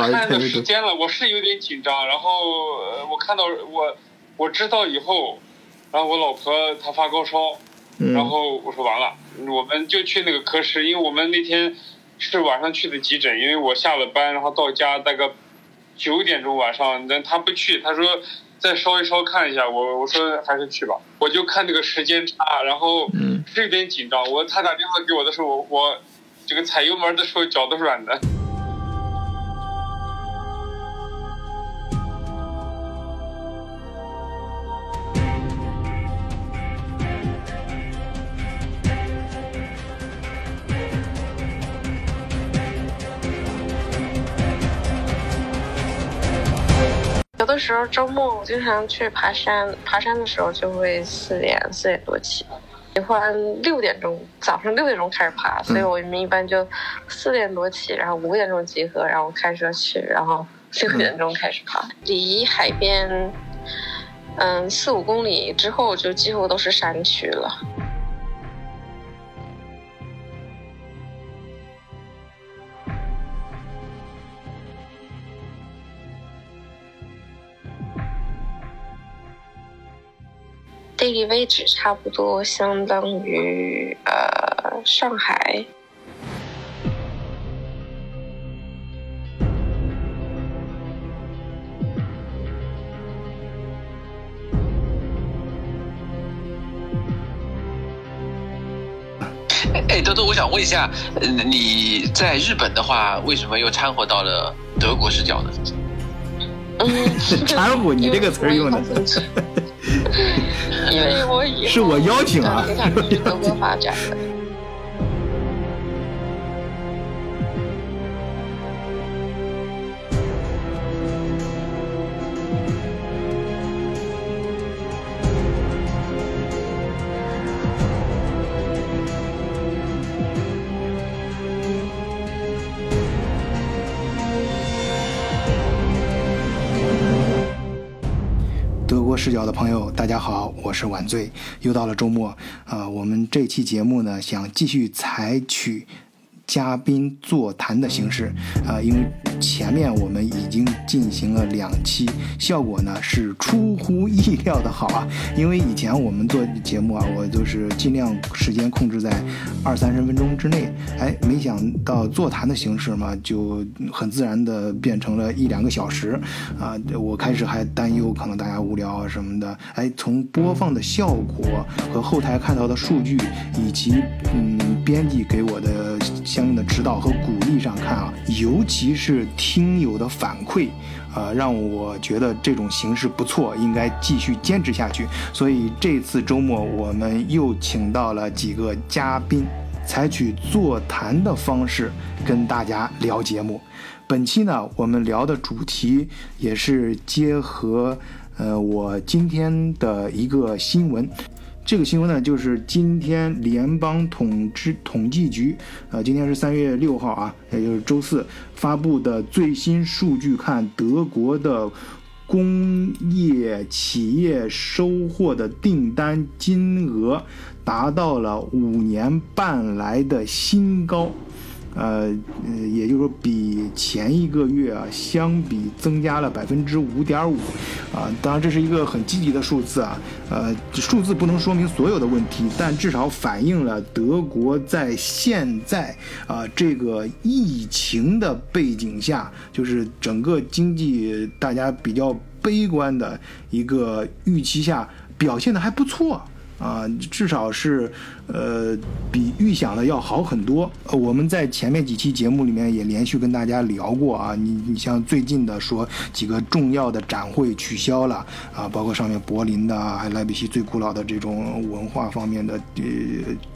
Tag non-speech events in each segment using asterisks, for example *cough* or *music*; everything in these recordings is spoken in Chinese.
看那个时间了，我是有点紧张。然后我看到我我知道以后，然后我老婆她发高烧，然后我说完了，我们就去那个科室，因为我们那天是晚上去的急诊，因为我下了班，然后到家大概九点钟晚上，但他不去，他说再烧一烧看一下，我我说还是去吧，我就看那个时间差，然后是有点紧张。我他打电话给我的时候，我我这个踩油门的时候脚都软的。的时候周末我经常去爬山，爬山的时候就会四点四点多起，喜欢六点钟早上六点钟开始爬，所以我们一般就四点多起，然后五点钟集合，然后开车去，然后六点钟开始爬。离海边嗯四五公里之后就几乎都是山区了。地理位置差不多相当于呃上海。哎，多多，我想问一下，你在日本的话，为什么又掺和到了德国视角呢？嗯，*laughs* 掺和，你这个词用的。*laughs* 因为我是我邀请啊。*laughs* 角的朋友，大家好，我是晚醉，又到了周末啊，我们这期节目呢，想继续采取。嘉宾座谈的形式啊，因为前面我们已经进行了两期，效果呢是出乎意料的好啊。*laughs* 因为以前我们做节目啊，我都是尽量时间控制在二三十分钟之内，哎，没想到座谈的形式嘛，就很自然的变成了一两个小时啊。我开始还担忧可能大家无聊啊什么的，哎，从播放的效果和后台看到的数据，以及嗯编辑给我的。相应的指导和鼓励上看啊，尤其是听友的反馈，呃，让我觉得这种形式不错，应该继续坚持下去。所以这次周末我们又请到了几个嘉宾，采取座谈的方式跟大家聊节目。本期呢，我们聊的主题也是结合呃我今天的一个新闻。这个新闻呢，就是今天联邦统治统计局，呃，今天是三月六号啊，也就是周四发布的最新数据，看德国的工业企业收获的订单金额达到了五年半来的新高。呃，也就是说，比前一个月啊相比增加了百分之五点五，啊，当然这是一个很积极的数字啊，呃，数字不能说明所有的问题，但至少反映了德国在现在啊这个疫情的背景下，就是整个经济大家比较悲观的一个预期下，表现的还不错。啊，至少是，呃，比预想的要好很多。呃，我们在前面几期节目里面也连续跟大家聊过啊，你你像最近的说几个重要的展会取消了啊，包括上面柏林的，还莱比锡最古老的这种文化方面的呃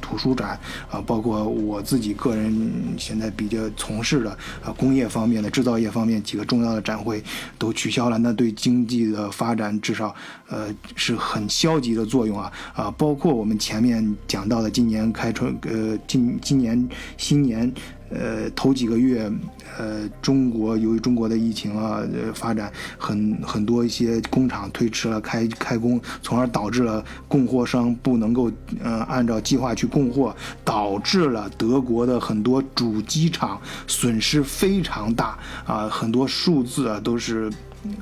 图书展啊，包括我自己个人现在比较从事的啊工业方面的制造业方面几个重要的展会都取消了，那对经济的发展至少呃是很消极的作用啊啊。包括我们前面讲到今年开春，呃，今今年新年，呃，头几个月，呃，中国由于中国的疫情啊，呃，发展很很多一些工厂推迟了开开工，从而导致了供货商不能够呃按照计划去供货，导致了德国的很多主机厂损失非常大啊，很多数字啊都是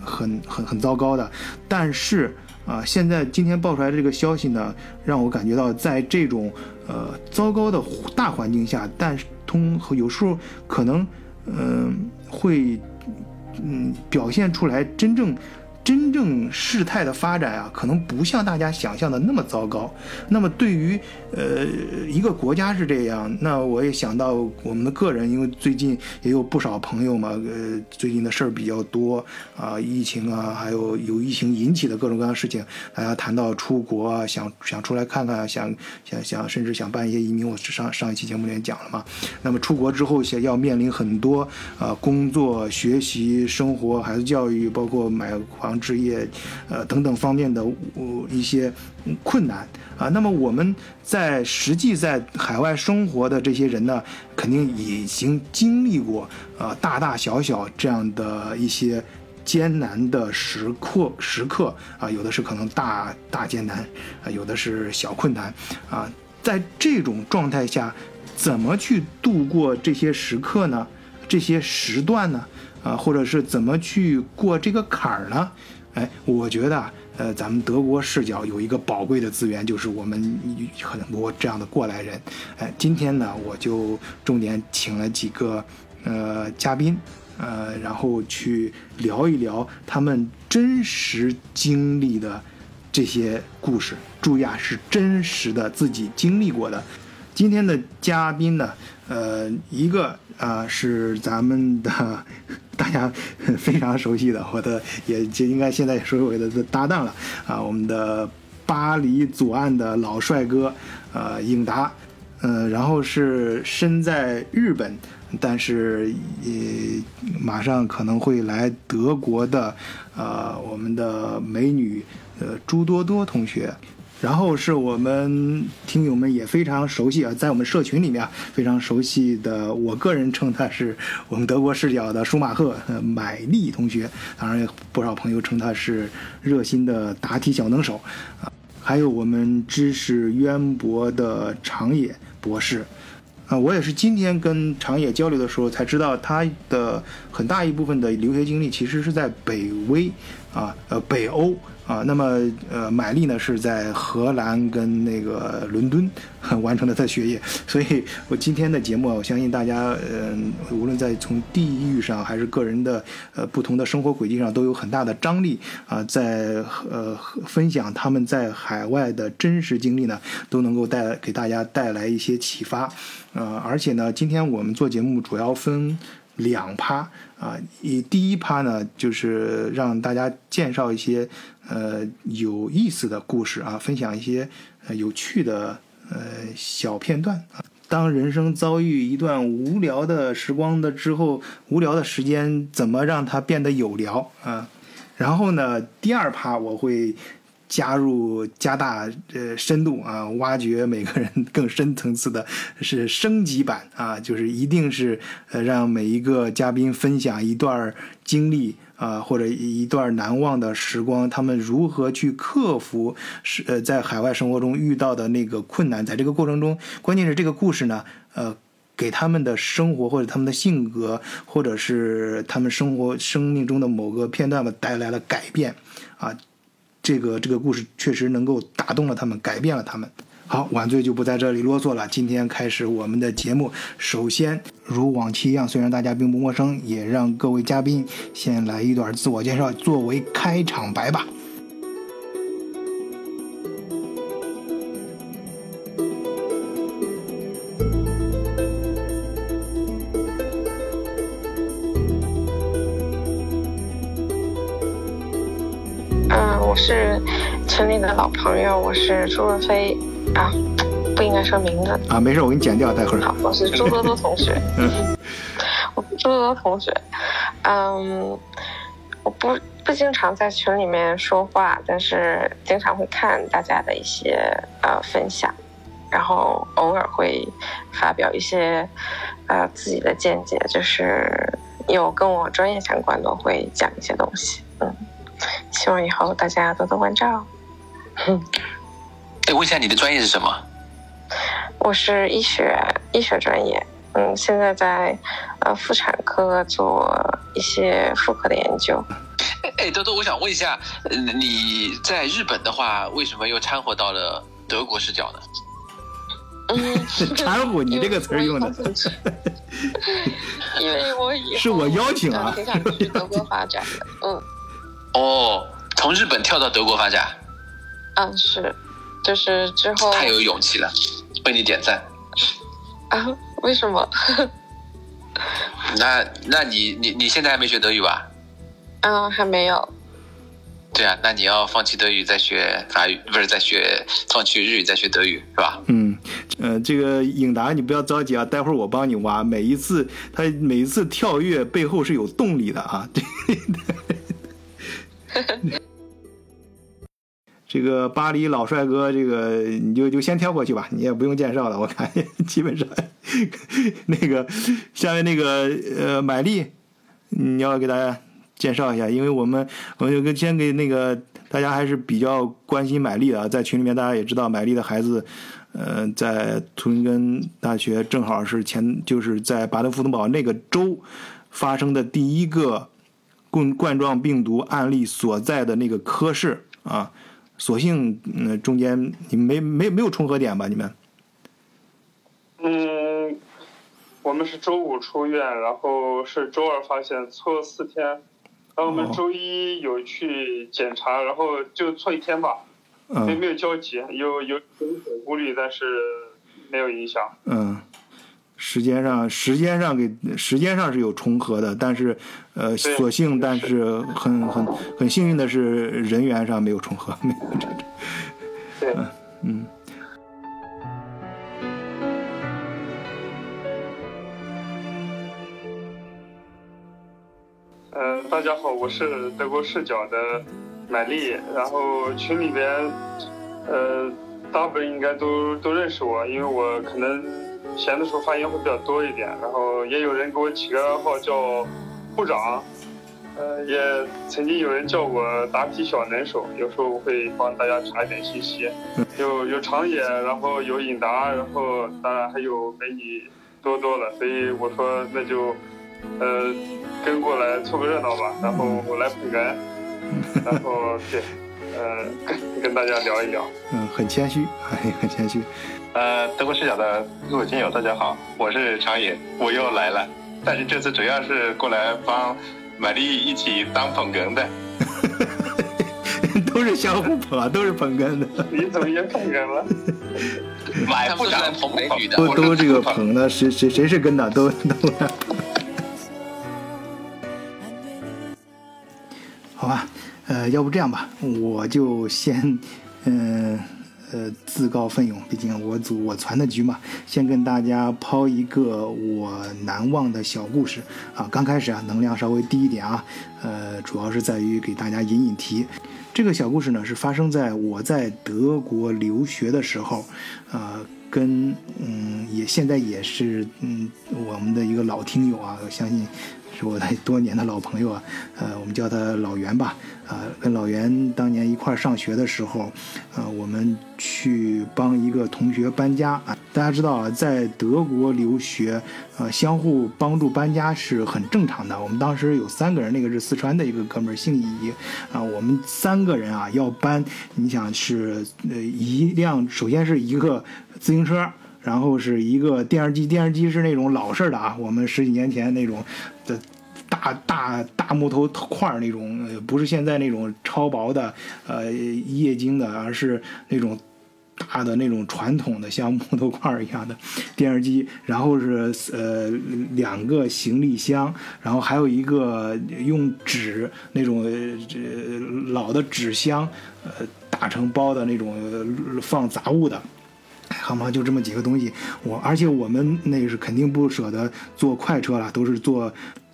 很很很糟糕的。但是啊，现在今天爆出来的这个消息呢，让我感觉到在这种呃糟糕的大环境下，但是通有时候可能嗯、会嗯表现出来真正。真正事态的发展啊，可能不像大家想象的那么糟糕。那么对于呃一个国家是这样，那我也想到我们的个人，因为最近也有不少朋友嘛，呃最近的事儿比较多啊，疫情啊，还有有疫情引起的各种各样的事情，大家谈到出国啊，想想出来看看，想想想，甚至想办一些移民。我上上一期节目里面讲了嘛。那么出国之后，想要面临很多啊工作、学习、生活、孩子教育，包括买房。置业，呃等等方面的呃一些困难啊，那么我们在实际在海外生活的这些人呢，肯定已经经历过呃大大小小这样的一些艰难的时刻时刻啊，有的是可能大大艰难啊，有的是小困难啊，在这种状态下，怎么去度过这些时刻呢？这些时段呢？啊，或者是怎么去过这个坎儿呢？哎，我觉得，呃，咱们德国视角有一个宝贵的资源，就是我们很多这样的过来人。哎，今天呢，我就重点请了几个呃嘉宾，呃，然后去聊一聊他们真实经历的这些故事。注意啊，是真实的自己经历过的。今天的嘉宾呢，呃，一个啊是咱们的 *laughs* 大家非常熟悉的，我的也就应该现在也是我的搭档了啊，我们的巴黎左岸的老帅哥，呃，应达，呃，然后是身在日本，但是也马上可能会来德国的，呃，我们的美女，呃，朱多多同学。然后是我们听友们也非常熟悉啊，在我们社群里面非常熟悉的，我个人称他是我们德国视角的舒马赫买力同学，当然不少朋友称他是热心的答题小能手啊，还有我们知识渊博的长野博士啊，我也是今天跟长野交流的时候才知道，他的很大一部分的留学经历其实是在北威啊，呃，北欧。啊，那么呃，买力呢是在荷兰跟那个伦敦 *laughs* 完成了他的学业，所以我今天的节目，我相信大家，嗯，无论在从地域上还是个人的呃不同的生活轨迹上，都有很大的张力啊，在呃分享他们在海外的真实经历呢，都能够带给大家带来一些启发，呃，而且呢，今天我们做节目主要分。两趴啊，以第一趴呢，就是让大家介绍一些呃有意思的故事啊，分享一些呃有趣的呃小片段啊。当人生遭遇一段无聊的时光的之后，无聊的时间怎么让它变得有聊啊？然后呢，第二趴我会。加入加大呃深度啊，挖掘每个人更深层次的，是升级版啊，就是一定是呃让每一个嘉宾分享一段经历啊，或者一段难忘的时光，他们如何去克服是呃在海外生活中遇到的那个困难，在这个过程中，关键是这个故事呢，呃，给他们的生活或者他们的性格，或者是他们生活生命中的某个片段吧，带来了改变啊。这个这个故事确实能够打动了他们，改变了他们。好，晚醉就不在这里啰嗦了。今天开始我们的节目，首先如往期一样，虽然大家并不陌生，也让各位嘉宾先来一段自我介绍，作为开场白吧。是群里的老朋友，我是朱若飞啊，不应该说名字啊，没事，我给你剪掉，待会儿。好，我是朱多多同学，嗯，*laughs* 我朱多多同学，嗯，我不不经常在群里面说话，但是经常会看大家的一些呃分享，然后偶尔会发表一些呃自己的见解，就是有跟我专业相关的会讲一些东西。嗯，希望以后大家多多关照。*laughs* 哎，问一下你的专业是什么？我是医学医学专业，嗯，现在在呃妇产科做一些妇科的研究。*laughs* 哎，多多，我想问一下，你在日本的话，为什么又掺和到了德国视角呢？嗯，*laughs* 掺和，你这个词儿用的。因为我以后是我邀请啊，挺想去德国发展的。嗯。哦，从日本跳到德国发展。嗯，是，就是之后。太有勇气了，为你点赞。啊？为什么？*laughs* 那，那你，你，你现在还没学德语吧？嗯，还没有。对啊，那你要放弃德语再学法语，不是再学放弃日语再学德语，是吧？嗯，呃，这个颖达，你不要着急啊，待会儿我帮你挖。每一次他每一次跳跃背后是有动力的啊。*laughs* *laughs* 这个巴黎老帅哥，这个你就就先跳过去吧，你也不用介绍了。我看基本上那个下面那个呃，买力，你要给大家。介绍一下，因为我们我们就跟先给那个大家还是比较关心买力的，在群里面大家也知道，买力的孩子，呃，在图林根大学正好是前就是在巴登符登堡那个州发生的第一个冠冠状病毒案例所在的那个科室啊，所幸嗯中间你没没没有重合点吧？你们？嗯，我们是周五出院，然后是周二发现，错四天。然后我们周一有去检查，然后就错一天吧，没没有交集，有有有点顾虑，但是没有影响。嗯，时间上时间上给时间上是有重合的，但是呃，所幸但是很很很幸运的是人员上没有重合，没有这这。*laughs* 对，嗯。大家好，我是德国视角的买丽，然后群里边，呃，大部分应该都都认识我，因为我可能闲的时候发言会比较多一点，然后也有人给我起个外号叫部长，呃，也曾经有人叫我答题小能手，有时候会帮大家查一点信息，有有长野，然后有尹达，然后当然还有美女多多了，所以我说那就，呃。跟过来凑个热闹吧，然后我来捧哏，*laughs* 然后对，呃，跟跟大家聊一聊。嗯，很谦虚，哎 *laughs* 很谦虚。呃，德国视角的各位听友，大家好，我是长野，我又来了。但是这次主要是过来帮玛丽一起当捧哏的。*laughs* 都是相互捧啊，都是捧哏的。你怎么也捧哏了？*laughs* 买不长捧美女的，都都这个捧的，谁谁谁是跟的，都都。*laughs* 好吧，呃，要不这样吧，我就先，嗯，呃，呃自告奋勇，毕竟我组我传的局嘛，先跟大家抛一个我难忘的小故事啊。刚开始啊，能量稍微低一点啊，呃，主要是在于给大家引引题。这个小故事呢，是发生在我在德国留学的时候，呃，跟嗯，也现在也是嗯，我们的一个老听友啊，我相信。我的 *laughs* 多年的老朋友啊，呃，我们叫他老袁吧，啊，跟老袁当年一块上学的时候，呃，我们去帮一个同学搬家啊。大家知道啊，在德国留学，呃，相互帮助搬家是很正常的。我们当时有三个人，那个是四川的一个哥们儿，姓乙，啊，我们三个人啊要搬，你想是呃一辆，首先是一个自行车。然后是一个电视机，电视机是那种老式的啊，我们十几年前那种大大大木头块那种，不是现在那种超薄的呃液晶的，而是那种大的那种传统的像木头块一样的 *laughs* 电视机。然后是呃两个行李箱，然后还有一个用纸那种呃老的纸箱呃打成包的那种放杂物的。好吗？就这么几个东西，我而且我们那是肯定不舍得坐快车了，都是坐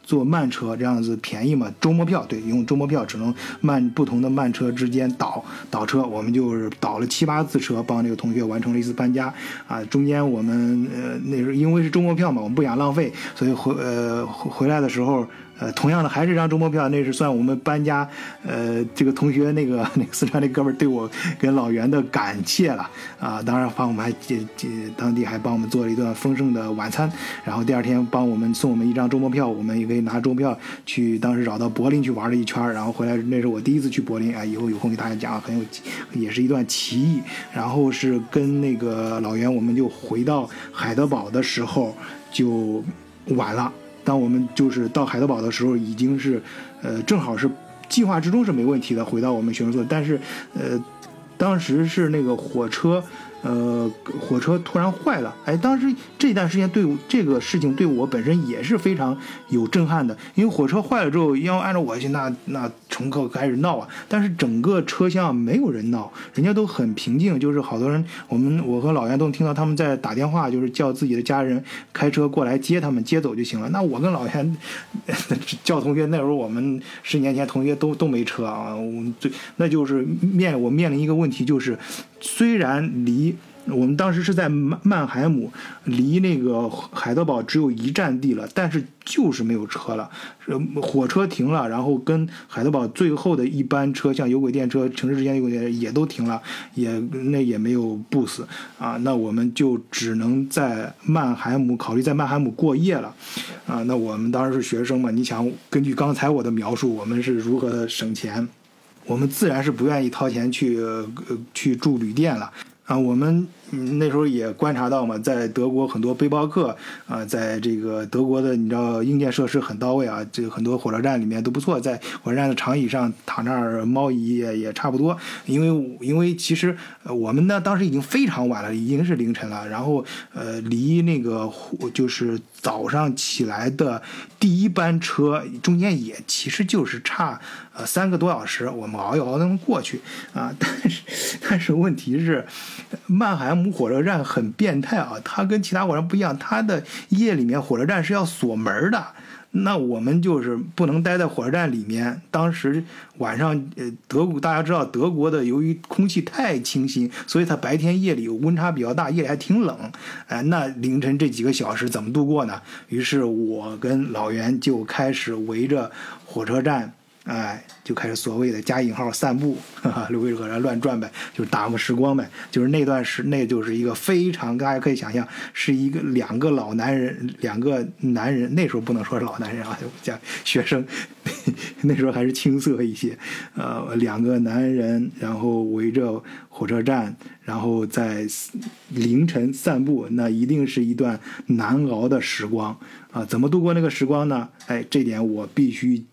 坐慢车这样子便宜嘛，周末票对，用周末票只能慢不同的慢车之间倒倒车，我们就是倒了七八次车，帮这个同学完成了一次搬家啊。中间我们呃那时候因为是周末票嘛，我们不想浪费，所以回呃回来的时候。呃，同样的还是张周末票，那是算我们搬家，呃，这个同学那个 *laughs* 那个四川那哥们儿对我跟老袁的感谢了啊，当然帮我们还这这当地还帮我们做了一顿丰盛的晚餐，然后第二天帮我们送我们一张周末票，我们也可以拿周末票去当时绕到柏林去玩了一圈，然后回来那是我第一次去柏林，啊，以后有空给大家讲，很有也是一段奇遇，然后是跟那个老袁，我们就回到海德堡的时候就晚了。当我们就是到海德堡的时候，已经是，呃，正好是计划之中是没问题的，回到我们学生宿舍。但是，呃，当时是那个火车。呃，火车突然坏了，哎，当时这段时间对这个事情对我本身也是非常有震撼的，因为火车坏了之后，要按照我去，那那乘客开始闹啊，但是整个车厢没有人闹，人家都很平静，就是好多人，我们我和老袁都听到他们在打电话，就是叫自己的家人开车过来接他们接走就行了。那我跟老袁叫同学，那时候我们十年前同学都都没车啊，我们最那就是面我面临一个问题就是。虽然离我们当时是在曼曼海姆，离那个海德堡只有一站地了，但是就是没有车了，火车停了，然后跟海德堡最后的一班车，像有轨电车、城市之间有轨电车也都停了，也那也没有 bus 啊，那我们就只能在曼海姆考虑在曼海姆过夜了，啊，那我们当时是学生嘛，你想根据刚才我的描述，我们是如何的省钱？我们自然是不愿意掏钱去呃去住旅店了啊，我们。那时候也观察到嘛，在德国很多背包客啊，在这个德国的你知道硬件设施很到位啊，这很多火车站里面都不错，在火车站的长椅上躺那儿猫椅也也差不多，因为因为其实我们呢当时已经非常晚了，已经是凌晨了，然后呃离那个就是早上起来的第一班车中间也其实就是差呃三个多小时，我们熬一熬能过去啊，但是但是问题是曼海姆。火车站很变态啊，它跟其他火车站不一样，它的夜里面火车站是要锁门的。那我们就是不能待在火车站里面。当时晚上，呃，德国大家知道，德国的由于空气太清新，所以它白天夜里温差比较大，夜里还挺冷。哎，那凌晨这几个小时怎么度过呢？于是我跟老袁就开始围着火车站。哎，就开始所谓的加引号散步，*laughs* 哈哈，溜着火乱转呗，就是打发时光呗。就是那段时，那就是一个非常，大家可以想象，是一个两个老男人，两个男人，那时候不能说是老男人啊，就讲学生，*laughs* 那时候还是青涩一些。呃，两个男人，然后围着火车站，然后在凌晨散步，那一定是一段难熬的时光啊。怎么度过那个时光呢？哎，这点我必须。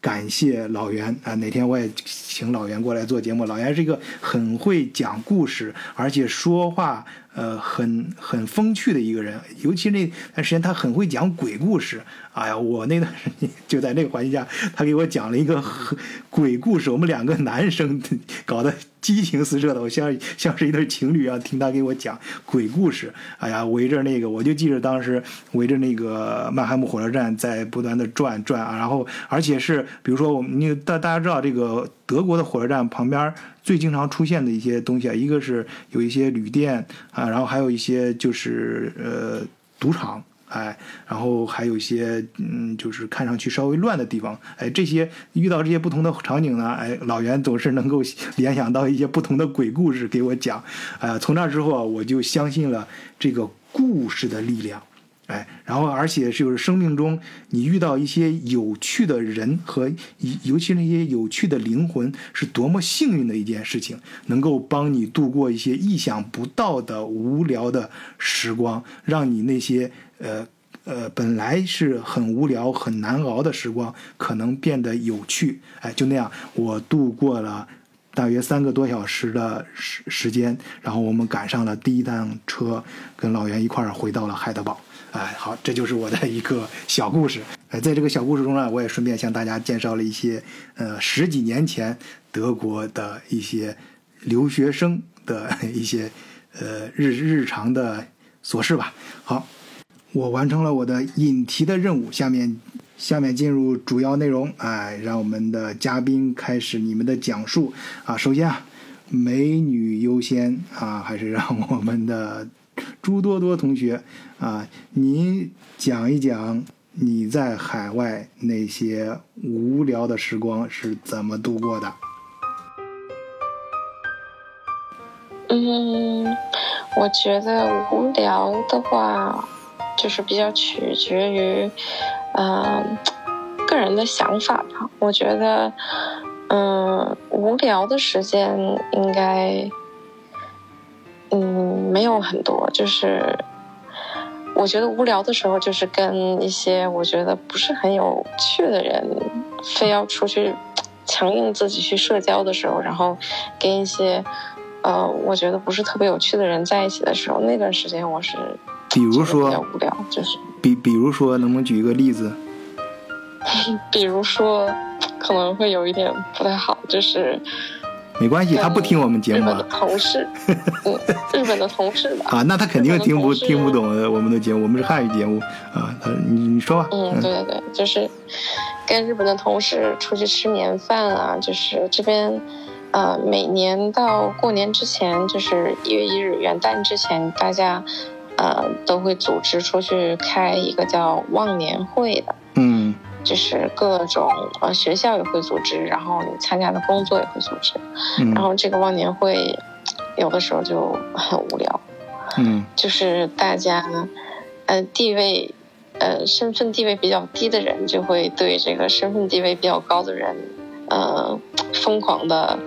感谢老袁啊！哪天我也请老袁过来做节目。老袁是一个很会讲故事，而且说话。呃，很很风趣的一个人，尤其那段时间他很会讲鬼故事。哎呀，我那段时间就在那个环境下，他给我讲了一个鬼故事。我们两个男生搞得激情四射的，我像像是一对情侣啊听他给我讲鬼故事。哎呀，围着那个，我就记着当时围着那个曼海姆火车站在不断的转转啊，然后而且是比如说我们，你大大家知道这个德国的火车站旁边。最经常出现的一些东西啊，一个是有一些旅店啊，然后还有一些就是呃赌场，哎，然后还有一些嗯，就是看上去稍微乱的地方，哎，这些遇到这些不同的场景呢，哎，老袁总是能够联想到一些不同的鬼故事给我讲，哎，从那之后啊，我就相信了这个故事的力量。哎，然后而且就是生命中你遇到一些有趣的人和尤其那些有趣的灵魂，是多么幸运的一件事情，能够帮你度过一些意想不到的无聊的时光，让你那些呃呃本来是很无聊很难熬的时光，可能变得有趣。哎，就那样，我度过了大约三个多小时的时时间，然后我们赶上了第一趟车，跟老袁一块儿回到了海德堡。哎，好，这就是我的一个小故事。哎，在这个小故事中呢，我也顺便向大家介绍了一些，呃，十几年前德国的一些留学生的一些，呃，日日常的琐事吧。好，我完成了我的引题的任务，下面下面进入主要内容，哎，让我们的嘉宾开始你们的讲述啊。首先啊，美女优先啊，还是让我们的朱多多同学啊，您讲一讲你在海外那些无聊的时光是怎么度过的？嗯，我觉得无聊的话，就是比较取决于。嗯，个人的想法吧。我觉得，嗯，无聊的时间应该，嗯，没有很多。就是我觉得无聊的时候，就是跟一些我觉得不是很有趣的人，非要出去强硬自己去社交的时候，然后跟一些呃，我觉得不是特别有趣的人在一起的时候，那段时间我是。比如说，比较无聊，就是比比如说，能不能举一个例子？*laughs* 比如说，可能会有一点不太好，就是没关系，他不听我们节目。日本的同事，*laughs* 嗯，日本的同事吧。啊，那他肯定听不听不懂我们的节目，我们是汉语节目啊。他，你你说吧。嗯，对对对，就是跟日本的同事出去吃年饭啊，就是这边。呃，每年到过年之前，就是一月一日元旦之前，大家呃都会组织出去开一个叫忘年会的。嗯，就是各种呃学校也会组织，然后你参加的工作也会组织。嗯，然后这个忘年会有的时候就很无聊。嗯，就是大家呃地位呃身份地位比较低的人，就会对这个身份地位比较高的人。呃，疯狂的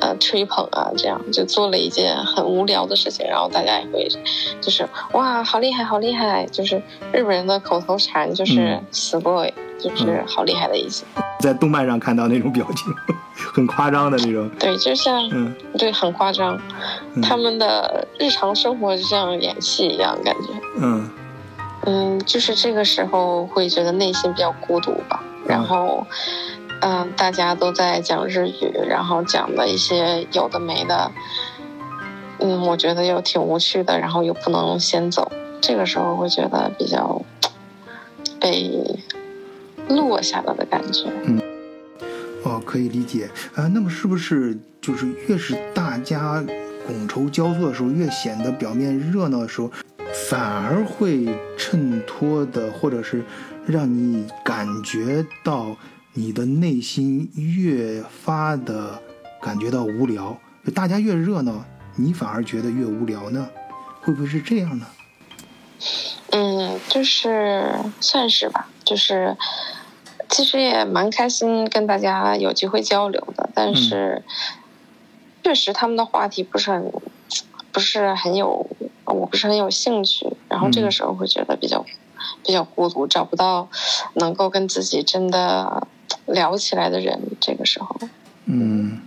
呃吹捧啊，这样就做了一件很无聊的事情，然后大家也会就是哇，好厉害，好厉害！就是日本人的口头禅就是“死 boy”，就是好厉害的意思。在动漫上看到那种表情，很夸张的那种。对，就像嗯，对，很夸张。他们的日常生活就像演戏一样，感觉。嗯嗯，就是这个时候会觉得内心比较孤独吧，然后。嗯，大家都在讲日语，然后讲的一些有的没的，嗯，我觉得又挺无趣的，然后又不能先走，这个时候会觉得比较被落下了的感觉。嗯，哦，可以理解啊。那么是不是就是越是大家觥筹交错的时候，越显得表面热闹的时候，反而会衬托的，或者是让你感觉到？你的内心越发的感觉到无聊，大家越热闹，你反而觉得越无聊呢？会不会是这样呢？嗯，就是算是吧，就是其实也蛮开心跟大家有机会交流的，但是确实他们的话题不是很不是很有，我不是很有兴趣，然后这个时候会觉得比较比较孤独，找不到能够跟自己真的。聊起来的人，这个时候，嗯，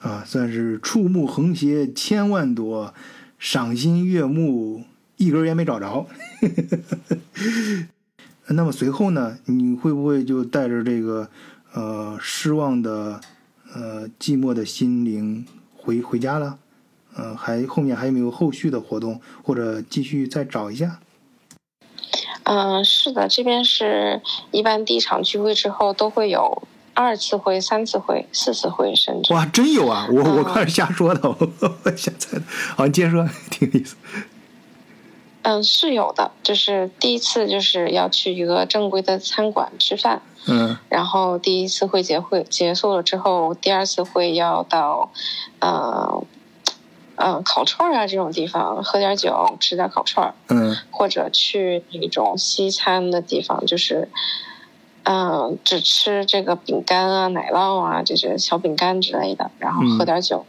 啊，算是触目横斜千万朵，赏心悦目一根烟没找着。*laughs* 那么随后呢，你会不会就带着这个呃失望的呃寂寞的心灵回回家了？呃，还后面还有没有后续的活动，或者继续再找一下？嗯，是的，这边是一般第一场聚会之后都会有二次会、三次会、四次会，甚至哇，真有啊！我我刚是瞎说的，我瞎猜的。好，你接着说，挺有意思。嗯，是有的，就是第一次就是要去一个正规的餐馆吃饭，嗯，然后第一次会结会结束了之后，第二次会要到，呃。嗯，烤串啊，这种地方喝点酒，吃点烤串嗯，或者去那种西餐的地方，就是，嗯，只吃这个饼干啊、奶酪啊这些小饼干之类的，然后喝点酒，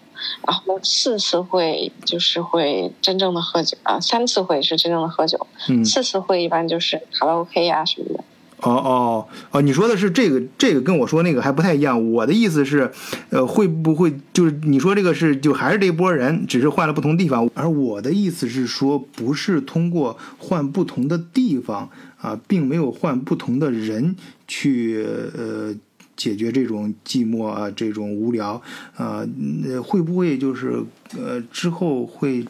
然后四次会就是会真正的喝酒啊，三次会是真正的喝酒，嗯，四次会一般就是卡拉 OK 啊什么的。哦哦哦，你说的是这个，这个跟我说那个还不太一样。我的意思是，呃，会不会就是你说这个是就还是这波人，只是换了不同地方。而我的意思是说，不是通过换不同的地方啊，并没有换不同的人去呃解决这种寂寞啊，这种无聊啊，会不会就是呃之后会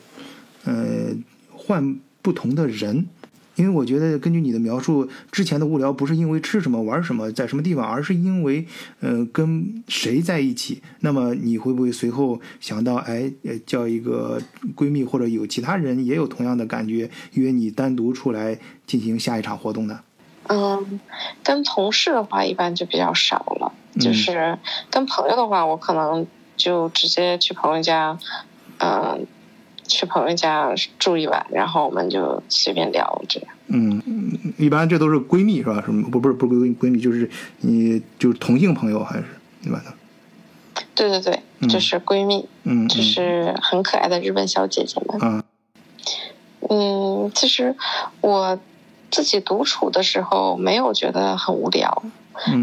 呃换不同的人？因为我觉得根据你的描述，之前的无聊不是因为吃什么、玩什么、在什么地方，而是因为，呃，跟谁在一起。那么你会不会随后想到，哎，叫一个闺蜜或者有其他人也有同样的感觉，约你单独出来进行下一场活动呢？嗯，跟同事的话一般就比较少了，就是跟朋友的话，我可能就直接去朋友家，嗯。去朋友家住一晚，然后我们就随便聊这样。嗯，一般这都是闺蜜是吧？什么不不是不是闺闺蜜，就是你就是同性朋友还是一般的？对对对，就是闺蜜，嗯，就是很可爱的日本小姐姐们。嗯，嗯，其实我自己独处的时候没有觉得很无聊。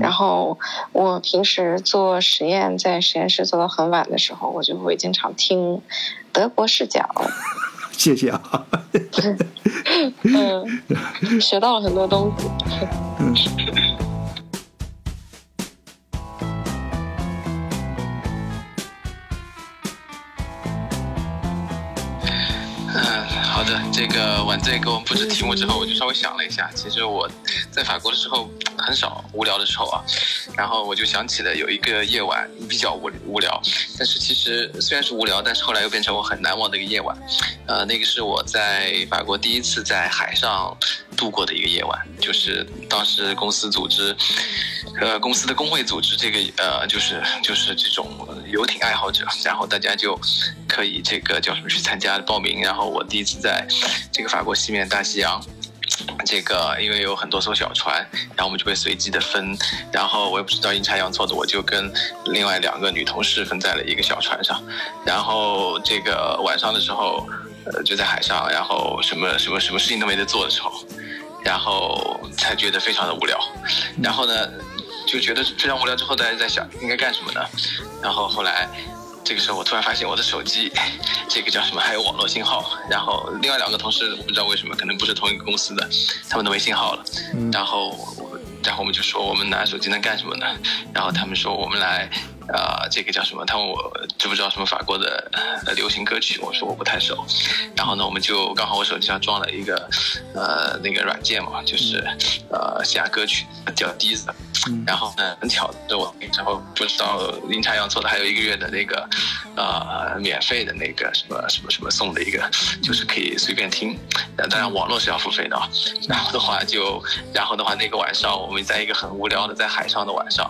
然后我平时做实验，在实验室做到很晚的时候，我就会经常听德国视角。*laughs* 谢谢啊。*laughs* 嗯，学到了很多东西。嗯。好的，这个晚醉给我们布置题目之后，我就稍微想了一下。其实我在法国的时候很少无聊的时候啊，然后我就想起了有一个夜晚比较无无聊，但是其实虽然是无聊，但是后来又变成我很难忘的一个夜晚。呃，那个是我在法国第一次在海上度过的一个夜晚，就是当时公司组织，呃，公司的工会组织这个呃，就是就是这种游艇爱好者，然后大家就可以这个叫什么去参加报名，然后我第一次在。这个法国西面大西洋，这个因为有很多艘小船，然后我们就被随机的分，然后我也不知道阴差阳错的，我就跟另外两个女同事分在了一个小船上，然后这个晚上的时候，呃，就在海上，然后什么什么什么事情都没得做的时候，然后才觉得非常的无聊，然后呢，就觉得非常无聊之后，大家在想应该干什么呢？然后后来。这个时候，我突然发现我的手机，这个叫什么？还有网络信号。然后另外两个同事，我不知道为什么，可能不是同一个公司的，他们都没信号了。然后，然后我们就说，我们拿手机能干什么呢？然后他们说，我们来。啊，这个叫什么？他问我知不知道什么法国的流行歌曲，我说我不太熟。然后呢，我们就刚好我手机上装了一个呃那个软件嘛，就是呃下歌曲叫 Deezer。然后呢，很巧的我那时候不知道阴差阳错的还有一个月的那个呃免费的那个什么什么什么送的一个，就是可以随便听。当然网络是要付费的。然后的话就，然后的话那个晚上我们在一个很无聊的在海上的晚上，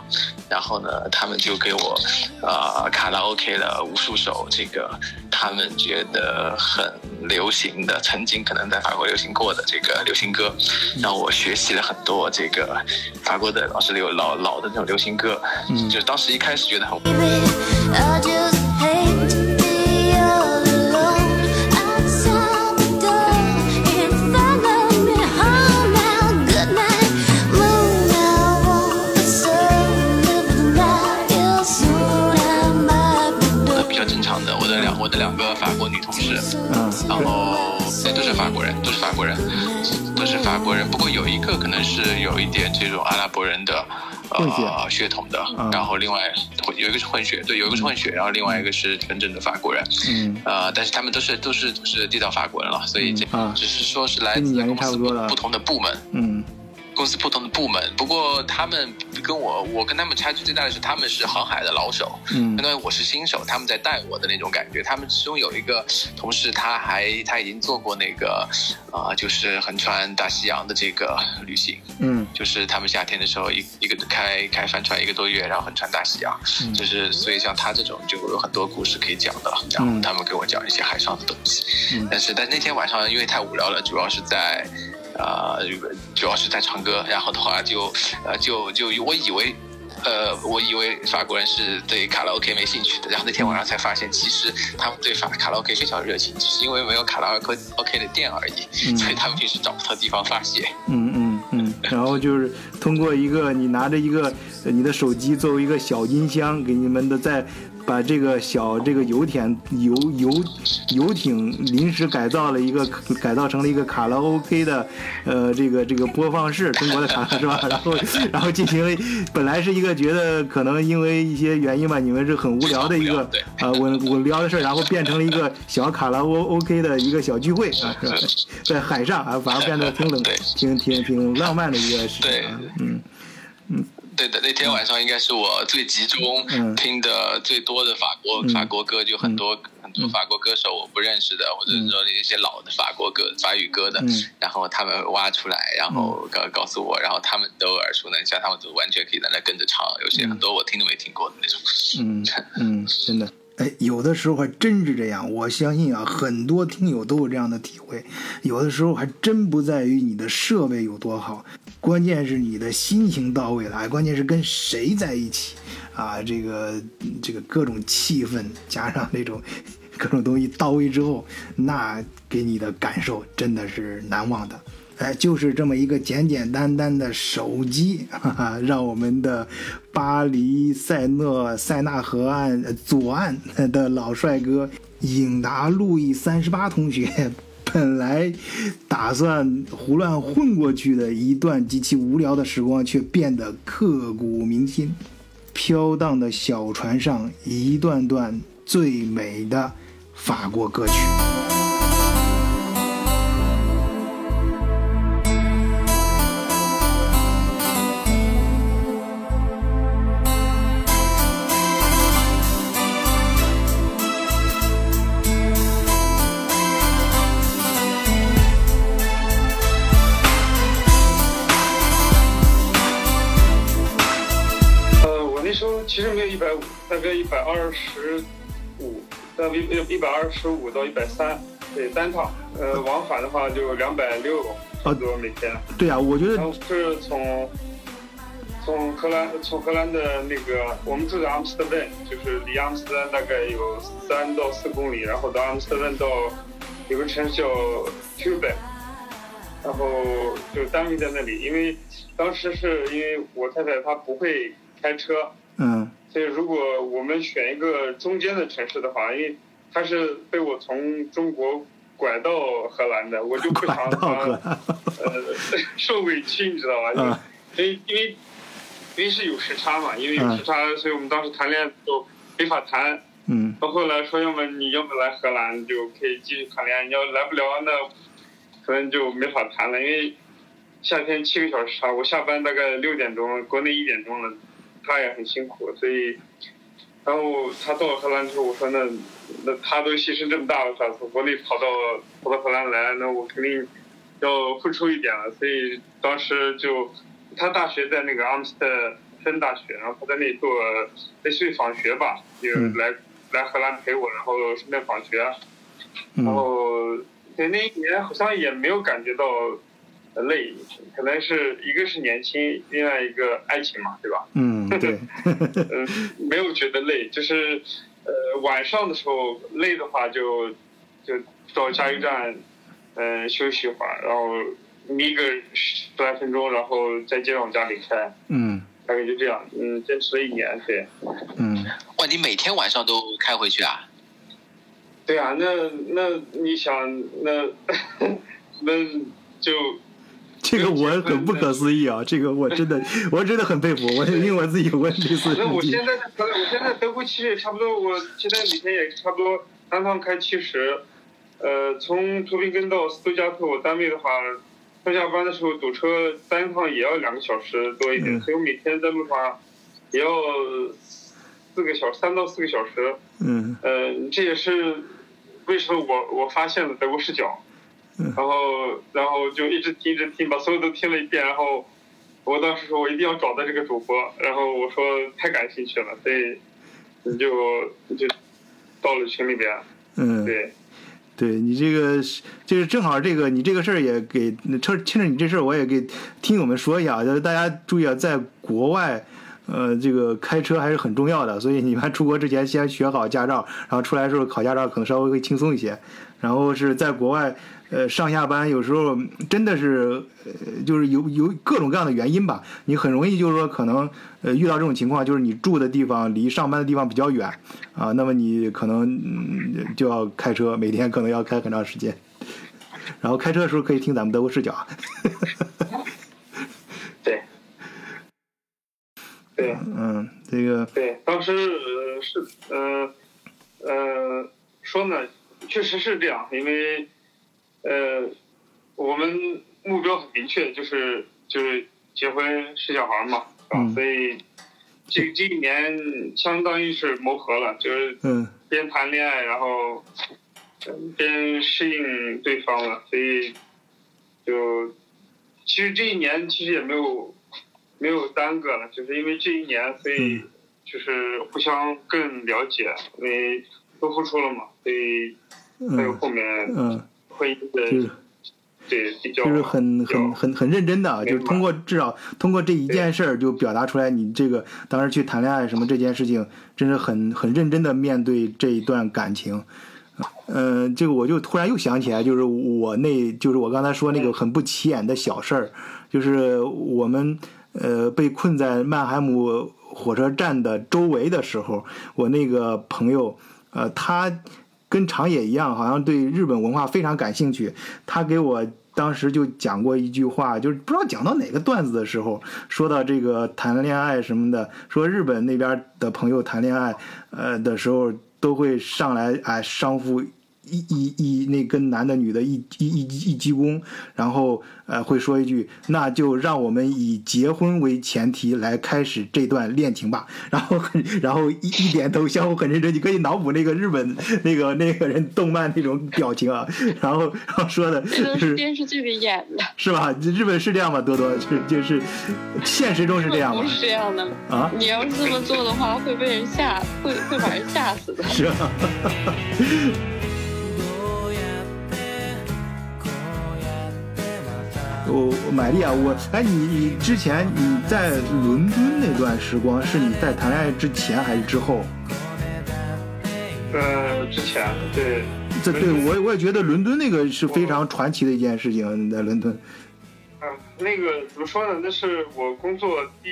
然后呢他们就给我。我呃卡拉 OK 了无数首这个他们觉得很流行的，曾经可能在法国流行过的这个流行歌，让我学习了很多这个法国的老师流老老的那种流行歌，嗯，就是当时一开始觉得很。两个法国女同事，嗯，然后哎都是法国人，都是法国人，都是法国人。不过有一个可能是有一点这种阿拉伯人的呃血统的，然后另外有一个是混血，对，有一个是混血，然后另外一个是纯正的法国人，嗯，呃，但是他们都是都是都是地道法国人了，所以这只是说是来自公司不同的部门，嗯。公司不同的部门，不过他们跟我，我跟他们差距最大的是，他们是航海的老手，嗯，相当于我是新手，他们在带我的那种感觉。他们其中有一个同事，他还他已经做过那个，啊，就是横穿大西洋的这个旅行，嗯，就是他们夏天的时候一一个开开帆船一个多月，然后横穿大西洋，就是所以像他这种就有很多故事可以讲的，然后他们给我讲一些海上的东西，但是但那天晚上因为太无聊了，主要是在。呃，主要是在唱歌，然后的话就，呃，就就我以为，呃，我以为法国人是对卡拉 OK 没兴趣的，然后那天晚上才发现，其实他们对法卡拉 OK 非常热情，只是因为没有卡拉 OK OK 的店而已，所以他们平时找不到地方发泄。嗯嗯嗯。然后就是通过一个你拿着一个你的手机作为一个小音箱，给你们的在。把这个小这个游艇游游游艇临时改造了一个改造成了一个卡拉 OK 的呃这个这个播放室，中国的卡拉是吧？然后然后进行本来是一个觉得可能因为一些原因吧，你们是很无聊的一个呃我我聊的事儿然后变成了一个小卡拉 O OK 的一个小聚会啊，是吧？在海上啊，反而变得挺冷，挺挺挺浪漫的一个事情啊，嗯嗯。对的，那天晚上应该是我最集中听的最多的法国法国歌，就很多很多法国歌手我不认识的，或者说一些老的法国歌法语歌的，然后他们挖出来，然后告告诉我，然后他们都耳熟能详，他们都完全可以在那跟着唱，有些很多我听都没听过的那种。嗯 *laughs* 嗯，真的。哎，有的时候还真是这样。我相信啊，很多听友都有这样的体会。有的时候还真不在于你的设备有多好，关键是你的心情到位了。哎，关键是跟谁在一起啊？这个这个各种气氛加上那种各种东西到位之后，那给你的感受真的是难忘的。哎，就是这么一个简简单单的手机，哈哈，让我们的巴黎塞诺塞纳河岸左岸的老帅哥影达路易三十八同学，本来打算胡乱混过去的一段极其无聊的时光，却变得刻骨铭心。飘荡的小船上，一段段最美的法国歌曲。一百二十五，到一一百二十五到一百三，对单趟，呃，往返的话就两百六，差不多每天。对啊，我觉得。然后是从从荷兰，从荷兰的那个，我们住在阿姆斯特丹，就是离阿姆斯特丹大概有三到四公里，然后到阿姆斯特丹到有个城市叫 t u b e 然后就单位在那里，因为当时是因为我太太她不会开车，嗯。所以，如果我们选一个中间的城市的话，因为他是被我从中国拐到荷兰的，我就不想他呃受委屈，你知道吧？因为因为因为是有时差嘛，因为有时差，所以我们当时谈恋爱都没法谈。嗯。到后来说，要么你要么来荷兰就可以继续谈恋爱，你要来不了，那可能就没法谈了，因为夏天七个小时差，我下班大概六点钟，国内一点钟了。他也很辛苦，所以，然后他到了荷兰之后，我说那那他都牺牲这么大了，他从国内跑到跑到荷兰来，那我肯定要付出一点了。所以当时就他大学在那个阿姆斯特芬大学，然后他在那里做类似于访学吧，就来来荷兰陪我，然后顺便访学，然后对那一年好像也没有感觉到。累，可能是一个是年轻，另外一个爱情嘛，对吧？嗯，对。嗯，*laughs* 没有觉得累，就是呃晚上的时候累的话，就就到加油站嗯休息一会儿，然后眯个十来分钟，然后再接着往家里开。嗯，大概就这样，嗯，坚持了一年，对。嗯，哇，你每天晚上都开回去啊？对啊，那那你想，那 *laughs* 那就。*laughs* 这个我很不可思议啊！这个我真的，*laughs* 我真的很佩服。我因为我自己有问题，那我现在我现在德国其实也差不多，我现在每天也差不多单趟开七十。呃，从图林根到斯图加特，我单位的话，上下班的时候堵车，单趟也要两个小时多一点，所以我每天在路上也要四个小三到四个小时。嗯。呃，这也是为什么我我发现了德国视角。然后，然后就一直听，一直听，把所有都听了一遍。然后，我当时说我一定要找到这个主播。然后我说太感兴趣了，所以你就就到了群里边。嗯，对，对你这个就是正好这个你这个事儿也给趁趁着你这事儿，我也给听友们说一下，就是大家注意啊，在国外，呃，这个开车还是很重要的，所以你们出国之前先学好驾照，然后出来的时候考驾照可能稍微会轻松一些。然后是在国外，呃，上下班有时候真的是，呃，就是有有各种各样的原因吧，你很容易就是说可能呃遇到这种情况，就是你住的地方离上班的地方比较远啊，那么你可能嗯就要开车，每天可能要开很长时间。*laughs* 然后开车的时候可以听咱们德国视角。*laughs* 对，对，嗯，这个对，当时呃是呃呃说呢。确实是这样，因为，呃，我们目标很明确，就是就是结婚生小孩嘛，啊，所以这这一年相当于是磨合了，就是边谈恋爱，然后边适应对方了，所以就其实这一年其实也没有没有耽搁了，就是因为这一年，所以就是互相更了解，因为都付出了嘛，所以。还有后面，嗯，婚姻的，对，比较就是很很很很认真的，就是通过至少通过这一件事儿，就表达出来你这个当时去谈恋爱什么这件事情，真是很很认真的面对这一段感情。嗯，这个我就突然又想起来，就是我那，就是我刚才说那个很不起眼的小事儿，就是我们呃被困在曼海姆火车站的周围的时候，我那个朋友，呃，他。跟长野一样，好像对日本文化非常感兴趣。他给我当时就讲过一句话，就是不知道讲到哪个段子的时候，说到这个谈恋爱什么的，说日本那边的朋友谈恋爱，呃的时候都会上来哎商夫。一一一那跟男的女的一一一一鞠躬，然后呃会说一句，那就让我们以结婚为前提来开始这段恋情吧。*laughs* 然后很然后一一点头，相互很认真。你可以脑补那个日本那个那个人动漫那种表情啊。*laughs* 然后然后说的这是电视剧里演的，是吧？日本是这样吗？多多是就是现实中是这样吗？不是这样的啊！你要是这么做的话，会被人吓，会会把人吓死的。是啊。我买丽啊，我哎，你你之前你在伦敦那段时光，是你在谈恋爱之前还是之后？呃，之前，对，这对我我也觉得伦敦那个是非常传奇的一件事情，在伦敦。嗯，那个怎么说呢？那是我工作第，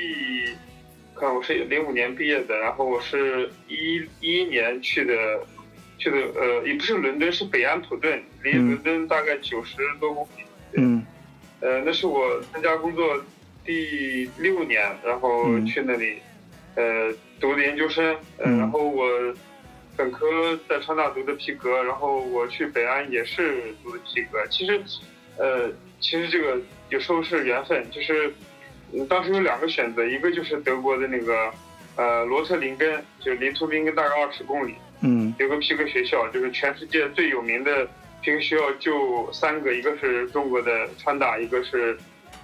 看我是零五年毕业的，然后我是一一一年去的，去的呃，也不是伦敦，是北安普顿，离伦敦大概九十多公里。嗯。呃，那是我参加工作第六年，然后去那里，呃，读的研究生，呃，然后我本科在川大读的皮革，然后我去北安也是读的皮革。其实，呃，其实这个有时候是缘分，就是当时有两个选择，一个就是德国的那个，呃，罗特林根，就离图林根大概二十公里，嗯，有个皮革学校，就是全世界最有名的。皮革学校就三个，一个是中国的川大，一个是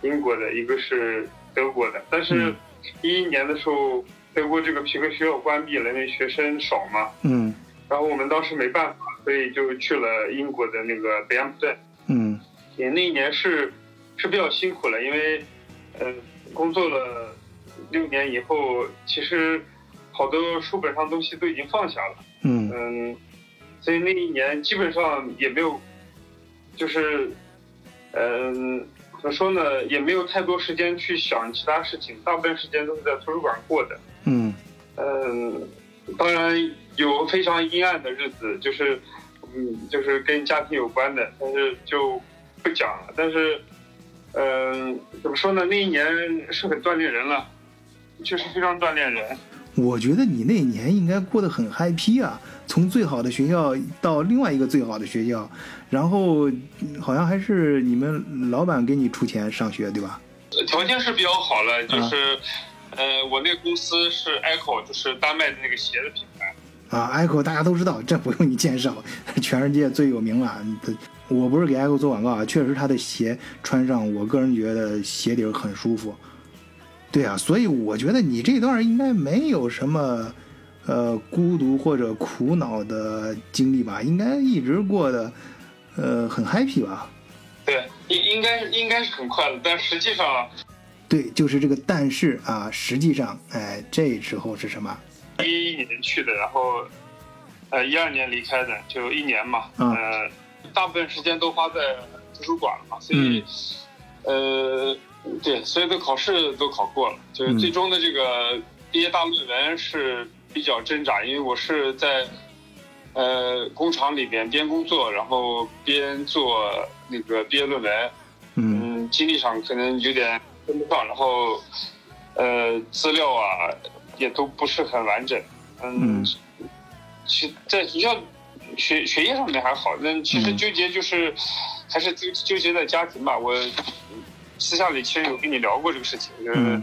英国的，一个是德国的。但是，一一年的时候，德国这个皮革学校关闭了，因为学生少嘛。嗯。然后我们当时没办法，所以就去了英国的那个北安普顿。嗯。也那一年是是比较辛苦了，因为，嗯，工作了六年以后，其实好多书本上东西都已经放下了。嗯。嗯。所以那一年基本上也没有，就是，嗯，怎么说呢，也没有太多时间去想其他事情，大部分时间都是在图书馆过的。嗯，嗯，当然有非常阴暗的日子，就是，嗯，就是跟家庭有关的，但是就不讲了。但是，嗯，怎么说呢，那一年是很锻炼人了，确实非常锻炼人。我觉得你那年应该过得很 happy 啊。从最好的学校到另外一个最好的学校，然后好像还是你们老板给你出钱上学，对吧？条件是比较好了，就是，呃，我那公司是 Echo，就是丹麦的那个鞋的品牌。啊，Echo 大家都知道，这不用你介绍，全世界最有名了。我不是给 Echo 做广告啊，确实他的鞋穿上，我个人觉得鞋底很舒服。对啊，所以我觉得你这段应该没有什么。呃，孤独或者苦恼的经历吧，应该一直过得，呃，很 happy 吧？对，应应该应该是很快乐，但实际上，对，就是这个，但是啊，实际上，哎，这时候是什么？一一年去的，然后，呃，一二年离开的，就一年嘛。嗯呃，大部分时间都花在图书馆了嘛，所以，呃，对，所有的考试都考过了，就是嗯最终的这个毕业大论文是比较挣扎，因为我是在呃工厂里边边工作，然后边做那个毕业论文，嗯。嗯，精力上可能有点跟不上，然后呃资料啊也都不是很完整，嗯，其在学校学学业上面还好，但其实嗯。纠结就是、还是纠纠结在家庭吧。我私下里其实有跟你聊过这个事情，就是嗯。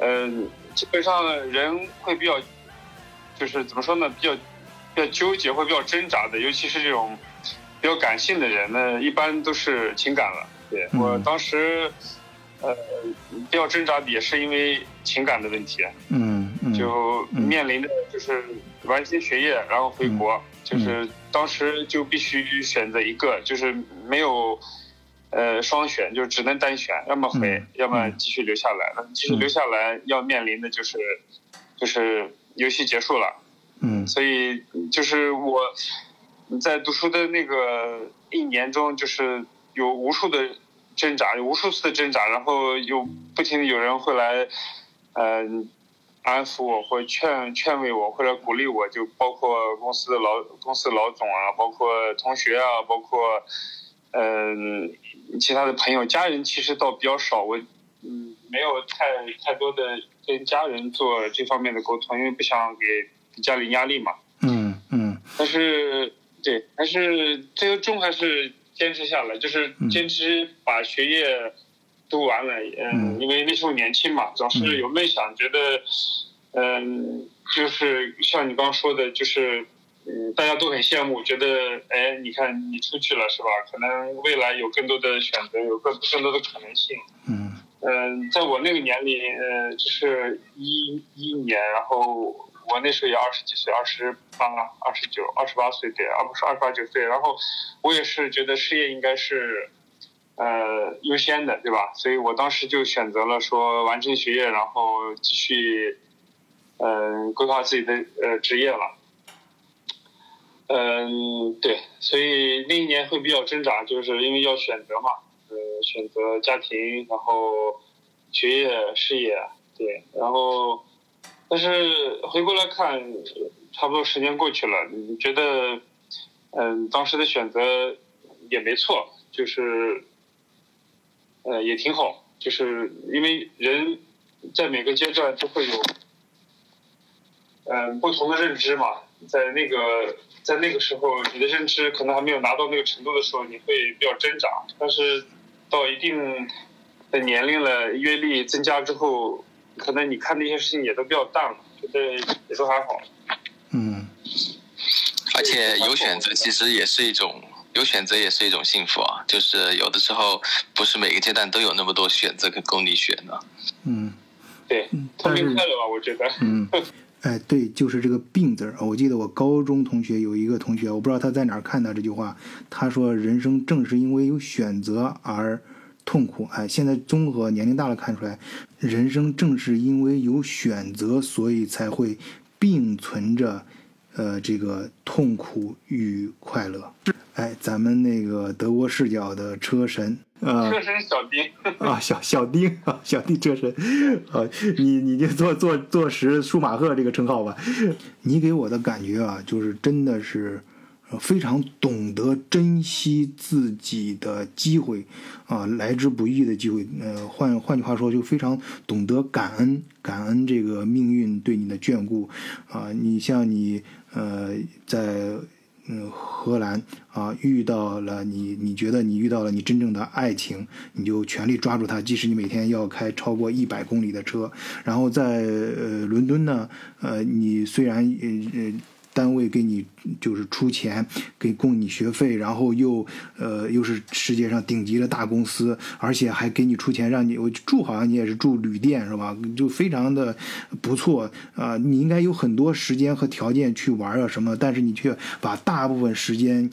嗯、基本上人会比较就是怎么说呢，比较比较纠结或比较挣扎的，尤其是这种比较感性的人呢，一般都是情感了。对、嗯我当时，呃，比较挣扎的也是因为情感的问题，嗯嗯，就嗯面临的就是完成学业，然后回国，就是当时就必须选择一个，就是没有。呃，双选就只能单选，要么回，嗯要么嗯继续留下来。那继续嗯留下来要面临的就是，就是游戏结束了，嗯所以就是我在读书的那个一年中，就是有无数的挣扎，有无数次的挣扎，然后有不停的有人会来，嗯、安抚我，或劝劝慰我，或者鼓励我，就包括公司的老公司的老总啊，包括同学啊，包括嗯、其他的朋友、家人，其实倒比较少。我嗯没有太太多的跟家人做这方面的沟通，因为不想给家里压力嘛。嗯嗯但是对，还是最终还是坚持下来，就是坚持把学业读完了。嗯，嗯因为那时候年轻嘛，总是有梦想，觉得嗯，就是像你刚刚说的，就是。嗯，大家都很羡慕，觉得哎，你看你出去了是吧？可能未来有更多的选择，有更更多的可能性。嗯嗯，在我那个年龄，呃，就是一一年，然后我那时候也二十几岁，二十八、二十九、二十八岁，对，而不是二十八九岁。然后我也是觉得事业应该是，呃，优先的，对吧？所以我当时就选择了说完成学业，然后继续，嗯、规划自己的呃职业了。嗯，对，所以那一年会比较挣扎，就是因为要选择嘛，呃，选择家庭，然后学业、事业，对，然后，但是回过来看，差不多十年过去了，你觉得，嗯，当时的选择也没错，就是，呃，也挺好，就是因为人在每个阶段都会有，嗯，不同的认知嘛，在那个在那个时候，你的认知可能还没有达到那个程度的时候，你会比较挣扎。但是到一定的年龄了，阅历增加之后，可能你看那些事情也都比较淡了，觉得也都还好。嗯而且有选择其实也是一种有选择也是一种幸福啊，就是有的时候不是每个阶段都有那么多选择可供你选的。嗯对，通但是明快乐吧，我觉得。嗯，*laughs* 哎，对，就是这个“病”字儿。我记得我高中同学有一个同学，我不知道他在哪儿看到这句话，他说：“人生正是因为有选择而痛苦。”哎，现在综合年龄大了看出来，人生正是因为有选择，所以才会并存着，呃，这个痛苦与快乐。哎，咱们那个德国视角的车神。车神小丁，*laughs* 啊，小小丁啊，小丁车神，啊，你你就坐坐坐实舒马赫这个称号吧。你给我的感觉啊，就是真的是呃非常懂得珍惜自己的机会啊，来之不易的机会。呃，换换句话说，就非常懂得感恩，感恩这个命运对你的眷顾啊。你像你呃在。嗯，荷兰啊，遇到了你，你觉得你遇到了你真正的爱情，你就全力抓住它，即使你每天要开超过一百公里的车。然后在呃伦敦呢，呃，你虽然呃呃单位给你就是出钱给供你学费，然后又呃又是世界上顶级的大公司，而且还给你出钱让你我住，好像你也是住旅店是吧？就非常的不错啊、你应该有很多时间和条件去玩啊什么，但是你却把大部分时间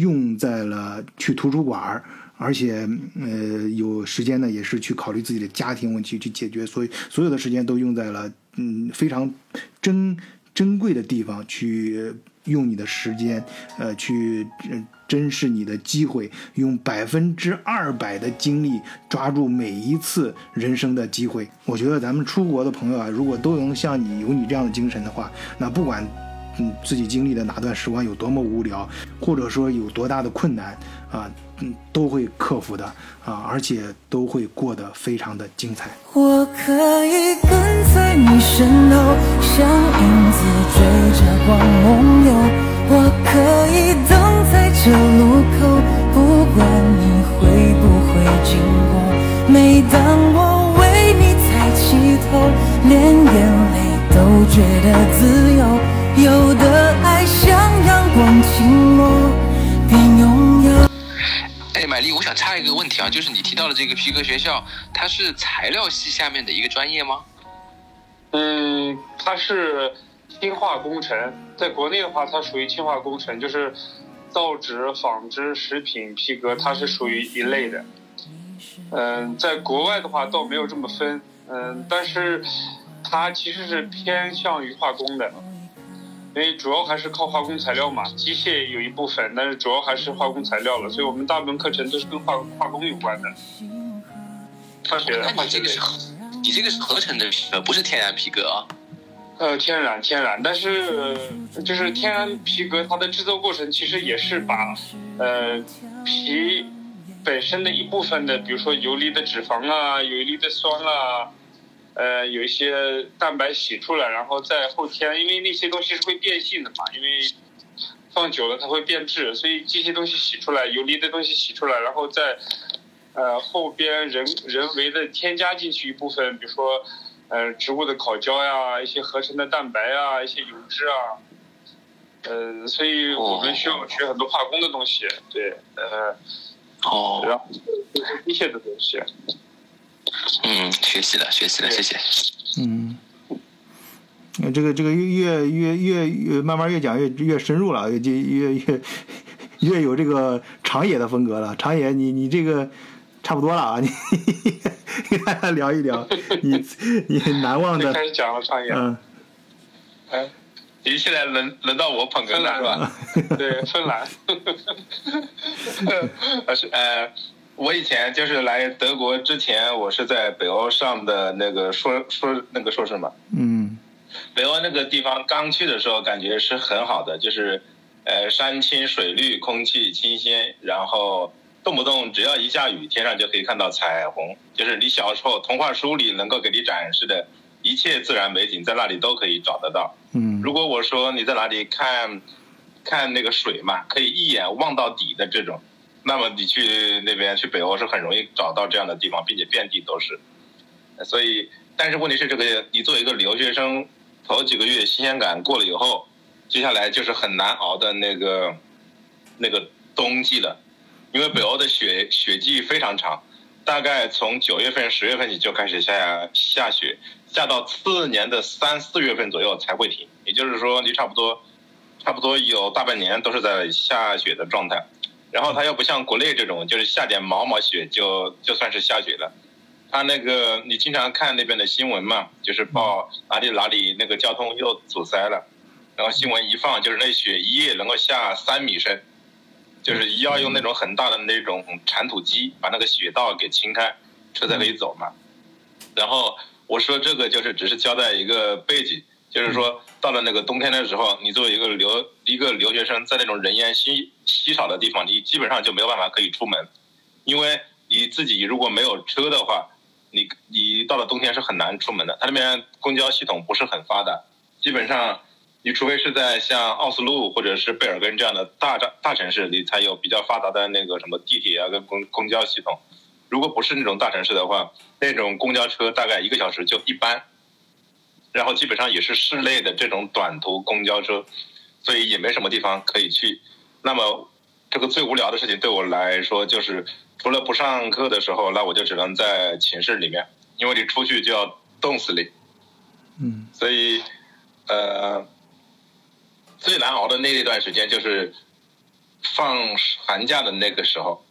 用在了去图书馆而且呃有时间呢也是去考虑自己的家庭问题去解决，所以所有的时间都用在了嗯非常真珍贵的地方去用你的时间，呃去珍视你的机会，用百分之二百的精力抓住每一次人生的机会。我觉得咱们出国的朋友啊，如果都能像你有你这样的精神的话，那不管。嗯，自己经历的哪段时光有多么无聊，或者说有多大的困难啊，都会克服的啊，而且都会过得非常的精彩。我可以跟在你身后，像影子追着光梦游。我可以等在这路口，不管你会不会经过。每当我为你抬起头，连眼泪都觉得自由。有的爱像阳光倾落，便拥百。丽，我想插一个问题啊，就是你提到的这个皮革学校，它是材料系下面的一个专业吗？嗯，它是轻化工程，在国内的话，它属于轻化工程，就是造纸、纺织、食品、皮革，它是属于一类的。嗯，在国外的话倒没有这么分，嗯，但是它其实是偏向于化工的。因为主要还是靠化工材料嘛，机械有一部分，但是主要还是化工材料了，所以我们大部分课程都是跟化化工有关的。化学，化学是，你这个是合成的皮革，不是天然皮革啊？呃，天然天然，但是就是天然皮革，它的制作过程其实也是把呃皮本身的一部分的，比如说游离的脂肪啊、游离的酸啊。呃，有一些蛋白洗出来，然后在后天，因为那些东西是会变性的嘛，因为放久了它会变质，所以这些东西洗出来，游离的东西洗出来，然后在呃后边人人为的添加进去一部分，比如说呃植物的烤焦呀，一些合成的蛋白啊，一些油脂啊，呃，所以我们需要学很多化工的东西，对，呃，哦，然后机械的东西。嗯，学习了，学习了，谢谢。嗯，这个这个越越越越慢慢越讲越越深入了，越越越 *laughs* 越有这个长野的风格了。长野，你你这个差不多了啊，你跟大家聊一聊你你难忘的。*laughs* 开始讲了长野。嗯。哎，你现在轮轮到我捧哏了是吧？对，芬兰。呃 *laughs* 是呃。我以前就是来德国之前，我是在北欧上的那个硕硕那个硕士嘛。嗯。北欧那个地方刚去的时候，感觉是很好的，就是，呃，山清水绿，空气清新，然后动不动只要一下雨，天上就可以看到彩虹，就是你小时候童话书里能够给你展示的一切自然美景，在那里都可以找得到。嗯。如果我说你在哪里看，看那个水嘛，可以一眼望到底的这种。那么你去那边去北欧是很容易找到这样的地方，并且遍地都是。所以，但是问题是这个，你作为一个留学生，头几个月新鲜感过了以后，接下来就是很难熬的那个那个冬季了，因为北欧的雪雪季非常长，大概从九月份、十月份起就开始下下雪，下到次年的三四月份左右才会停。也就是说，你差不多差不多有大半年都是在下雪的状态。然后它又不像国内这种，就是下点毛毛雪就就算是下雪了。它那个你经常看那边的新闻嘛，就是报哪里哪里那个交通又阻塞了，然后新闻一放就是那雪一夜能够下三米深，就是要用那种很大的那种铲土机把那个雪道给清开，车才可以走嘛。然后我说这个就是只是交代一个背景。就是说，到了那个冬天的时候，你作为一个留一个留学生，在那种人烟稀稀少的地方，你基本上就没有办法可以出门，因为你自己如果没有车的话，你你到了冬天是很难出门的。它那边公交系统不是很发达，基本上，你除非是在像奥斯陆或者是贝尔根这样的大大大城市，你才有比较发达的那个什么地铁啊跟公公交系统。如果不是那种大城市的话，那种公交车大概一个小时就一班。然后基本上也是室内的这种短途公交车，所以也没什么地方可以去。那么，这个最无聊的事情对我来说就是，除了不上课的时候，那我就只能在寝室里面，因为你出去就要冻死你。嗯。所以，呃，最难熬的那一段时间就是放寒假的那个时候，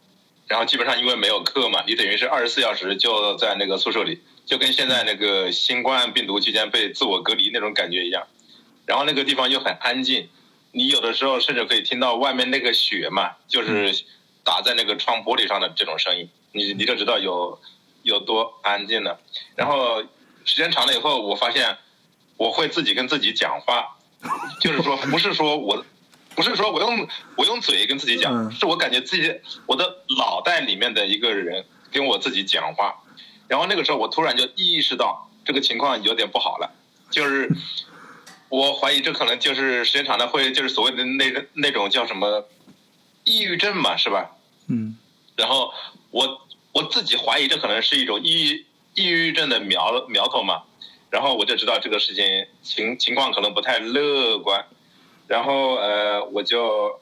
然后基本上因为没有课嘛，你等于是二十四小时就在那个宿舍里，就跟现在那个新冠病毒期间被自我隔离那种感觉一样。然后那个地方又很安静，你有的时候甚至可以听到外面那个雪嘛，就是打在那个窗玻璃上的这种声音，你你就知道有有多安静了。然后时间长了以后，我发现我会自己跟自己讲话，就是说不是说我。不是说我用我用嘴跟自己讲，是我感觉自己我的脑袋里面的一个人跟我自己讲话，然后那个时候我突然就意识到这个情况有点不好了，就是我怀疑这可能就是时间长了会就是所谓的那个那种叫什么抑郁症嘛，是吧？嗯。然后我我自己怀疑这可能是一种抑郁抑郁症的苗苗头嘛，然后我就知道这个事情情情况可能不太乐观。然后呃，我就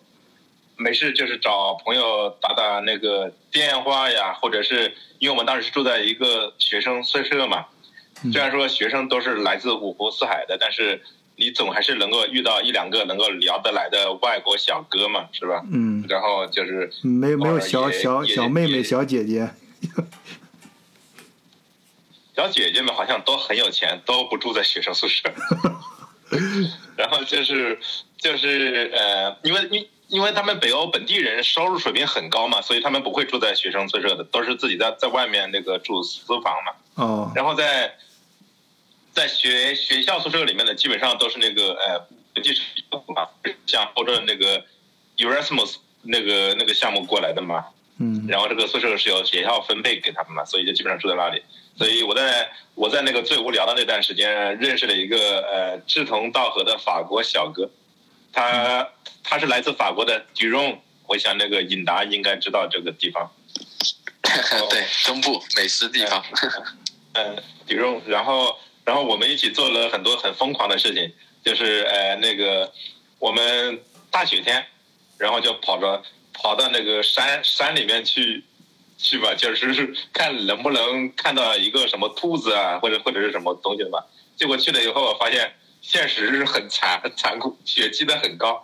没事，就是找朋友打打那个电话呀，或者是因为我们当时是住在一个学生宿舍嘛，虽然说学生都是来自五湖四海的，但是你总还是能够遇到一两个能够聊得来的外国小哥嘛，是吧？嗯。然后就是没没有小小小妹妹、小姐姐，小姐姐们好像都很有钱，都不住在学生宿舍。*laughs* 然后就是就是呃，因为因因为他们北欧本地人收入水平很高嘛，所以他们不会住在学生宿舍的，都是自己在在外面那个住私房嘛。哦。然后在在学学校宿舍里面的基本上都是那个呃国际嘛，像或者那个 Erasmus 那个那个项目过来的嘛。嗯。然后这个宿舍是由学校分配给他们嘛，所以就基本上住在那里。所以我在我在那个最无聊的那段时间，认识了一个呃志同道合的法国小哥，他他是来自法国的迪荣，我想那个尹达应该知道这个地方，*laughs* 对，中部美食地方，*laughs* 嗯，迪荣，然后然后我们一起做了很多很疯狂的事情，就是呃那个我们大雪天，然后就跑着跑到那个山山里面去。去吧，就是看能不能看到一个什么兔子啊，或者或者是什么东西吧。结果去了以后，发现现实是很残残酷，雪积得很高，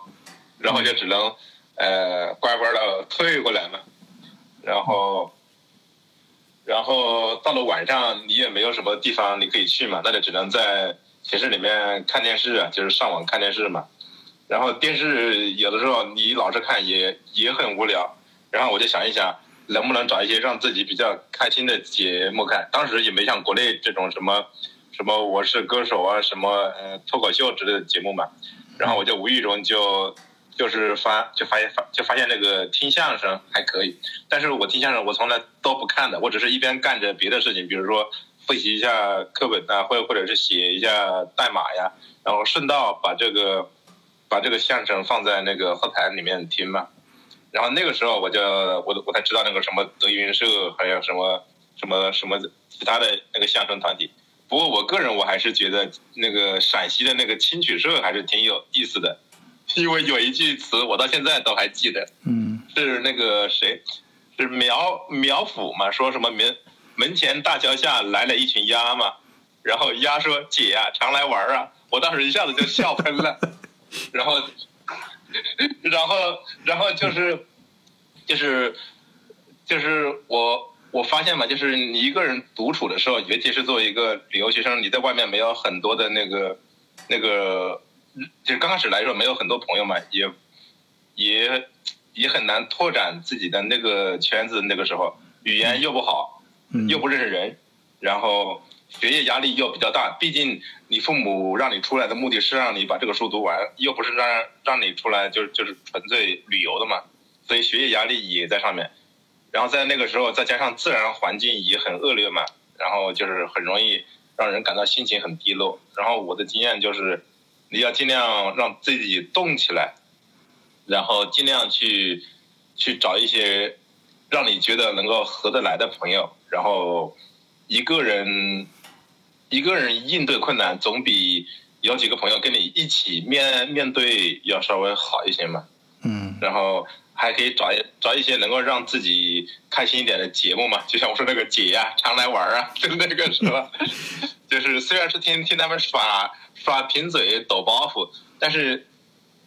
然后就只能呃乖乖的退过来嘛。然后，然后到了晚上，你也没有什么地方你可以去嘛，那就只能在寝室里面看电视啊，就是上网看电视嘛。然后电视有的时候你老是看也也很无聊，然后我就想一想。能不能找一些让自己比较开心的节目看？当时也没像国内这种什么，什么我是歌手啊，什么呃脱口秀之类的节目嘛。然后我就无意中就就是发就发现发就发现那个听相声还可以，但是我听相声我从来都不看的，我只是一边干着别的事情，比如说复习一下课本啊，或或者是写一下代码呀，然后顺道把这个把这个相声放在那个后台里面听嘛。然后那个时候我就我我才知道那个什么德云社，还有什么什么什么其他的那个相声团体。不过我个人我还是觉得那个陕西的那个青曲社还是挺有意思的，因为有一句词我到现在都还记得，嗯，是那个谁，是苗苗阜嘛，说什么门门前大桥下来了一群鸭嘛，然后鸭说姐呀常来玩啊，我当时一下子就笑喷了，然后。然后，然后就是，就是，就是我我发现嘛，就是你一个人独处的时候，尤其是作为一个旅游学生，你在外面没有很多的那个那个，就是刚开始来说没有很多朋友嘛，也也也很难拓展自己的那个圈子。那个时候语言又不好，又不认识人，然后。学业压力又比较大，毕竟你父母让你出来的目的是让你把这个书读完，又不是让让你出来就是就是纯粹旅游的嘛，所以学业压力也在上面。然后在那个时候，再加上自然环境也很恶劣嘛，然后就是很容易让人感到心情很低落。然后我的经验就是，你要尽量让自己动起来，然后尽量去去找一些让你觉得能够合得来的朋友，然后一个人。一个人应对困难，总比有几个朋友跟你一起面面对要稍微好一些嘛。嗯。然后还可以找一找一些能够让自己开心一点的节目嘛，就像我说那个姐呀，*laughs* 常来玩啊，就那个什么，*laughs* 就是虽然是听听他们耍耍贫嘴、抖包袱，但是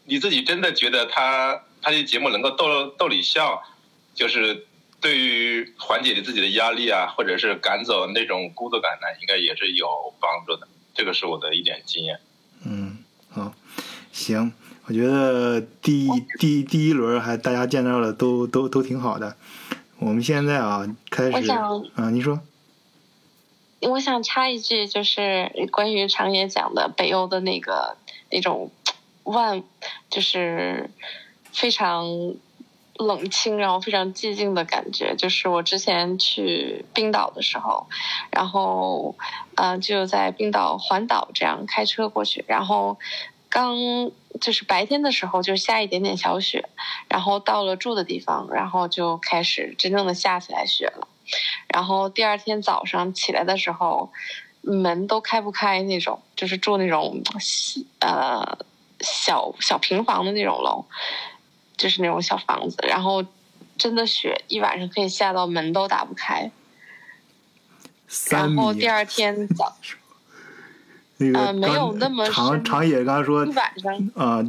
你自己真的觉得他他这节目能够逗逗你笑，就是对于缓解你自己的压力啊，或者是赶走那种孤独感呢，应该也是有帮助的。这个是我的一点经验。嗯，好，行，我觉得第一第第一轮还大家见到了都都都挺好的。我们现在啊，开始我想啊，你说，我想插一句，就是关于常野讲的北欧的那个那种万，就是非常冷清，然后非常寂静的感觉。就是我之前去冰岛的时候，然后呃就在冰岛环岛这样开车过去，然后刚就是白天的时候就下一点点小雪，然后到了住的地方，然后就开始真正的下起来雪了。然后第二天早上起来的时候，门都开不开那种，就是住那种呃小小平房的那种楼，就是那种小房子。然后真的雪一晚上可以下到门都打不开。然后第二天早 *laughs* 那个呃没有那么长长野刚才说一晚上，啊，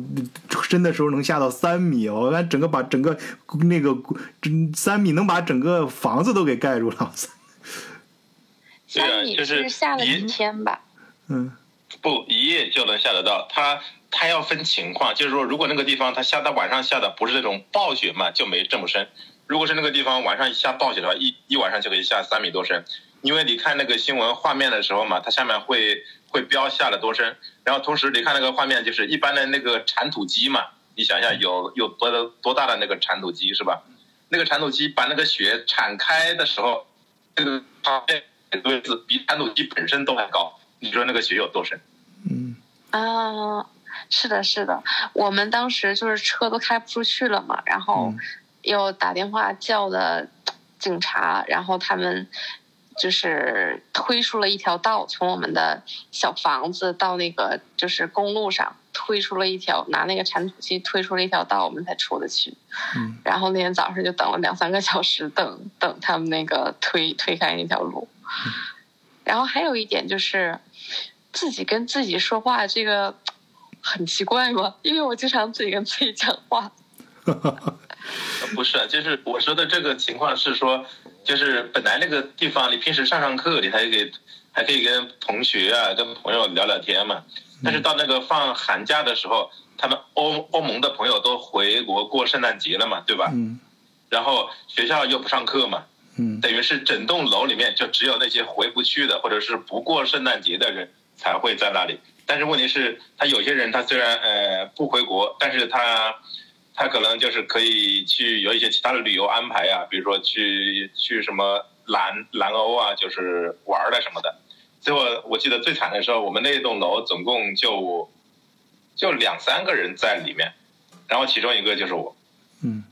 深的时候能下到三米，我看整个把整个那个真三米能把整个房子都给盖住了。*laughs* 对啊三米就是下了一一天吧。*laughs* 嗯不，一夜就能下得到。它它要分情况，就是说，如果那个地方它下到晚上下的不是那种暴雪嘛，就没这么深。如果是那个地方晚上一下暴雪的话，一一晚上就可以下三米多深。因为你看那个新闻画面的时候嘛，它下面会会标下了多深，然后同时你看那个画面，就是一般的那个铲土机嘛，你想一下有有多的多大的那个铲土机是吧？那个铲土机把那个雪铲开的时候，那个画面位置比铲土机本身都还高，你说那个雪有多深？嗯啊，是的，是的，我们当时就是车都开不出去了嘛，然后嗯又打电话叫的警察，然后他们就是推出了一条道，从我们的小房子到那个就是公路上推出了一条，拿那个铲土机推出了一条道，我们才出得去。嗯然后那天早上就等了两三个小时，等等他们那个推推开那条路。然后还有一点就是，自己跟自己说话，这个很奇怪吗？因为我经常自己跟自己讲话。*laughs* 不是，就是我说的这个情况是说，就是本来那个地方你平时上上课，你还可以还可以跟同学啊、跟朋友聊聊天嘛。但是到那个放寒假的时候，他们欧欧盟的朋友都回国过圣诞节了嘛，对吧？嗯然后学校又不上课嘛，嗯等于是整栋楼里面就只有那些回不去的，或者是不过圣诞节的人才会在那里。但是问题是，他有些人他虽然呃不回国，但是他他可能就是可以去有一些其他的旅游安排啊，比如说去去什么南南欧啊，就是玩儿的什么的。最后我记得最惨的时候，我们那栋楼总共就就两三个人在里面，然后其中一个就是我。嗯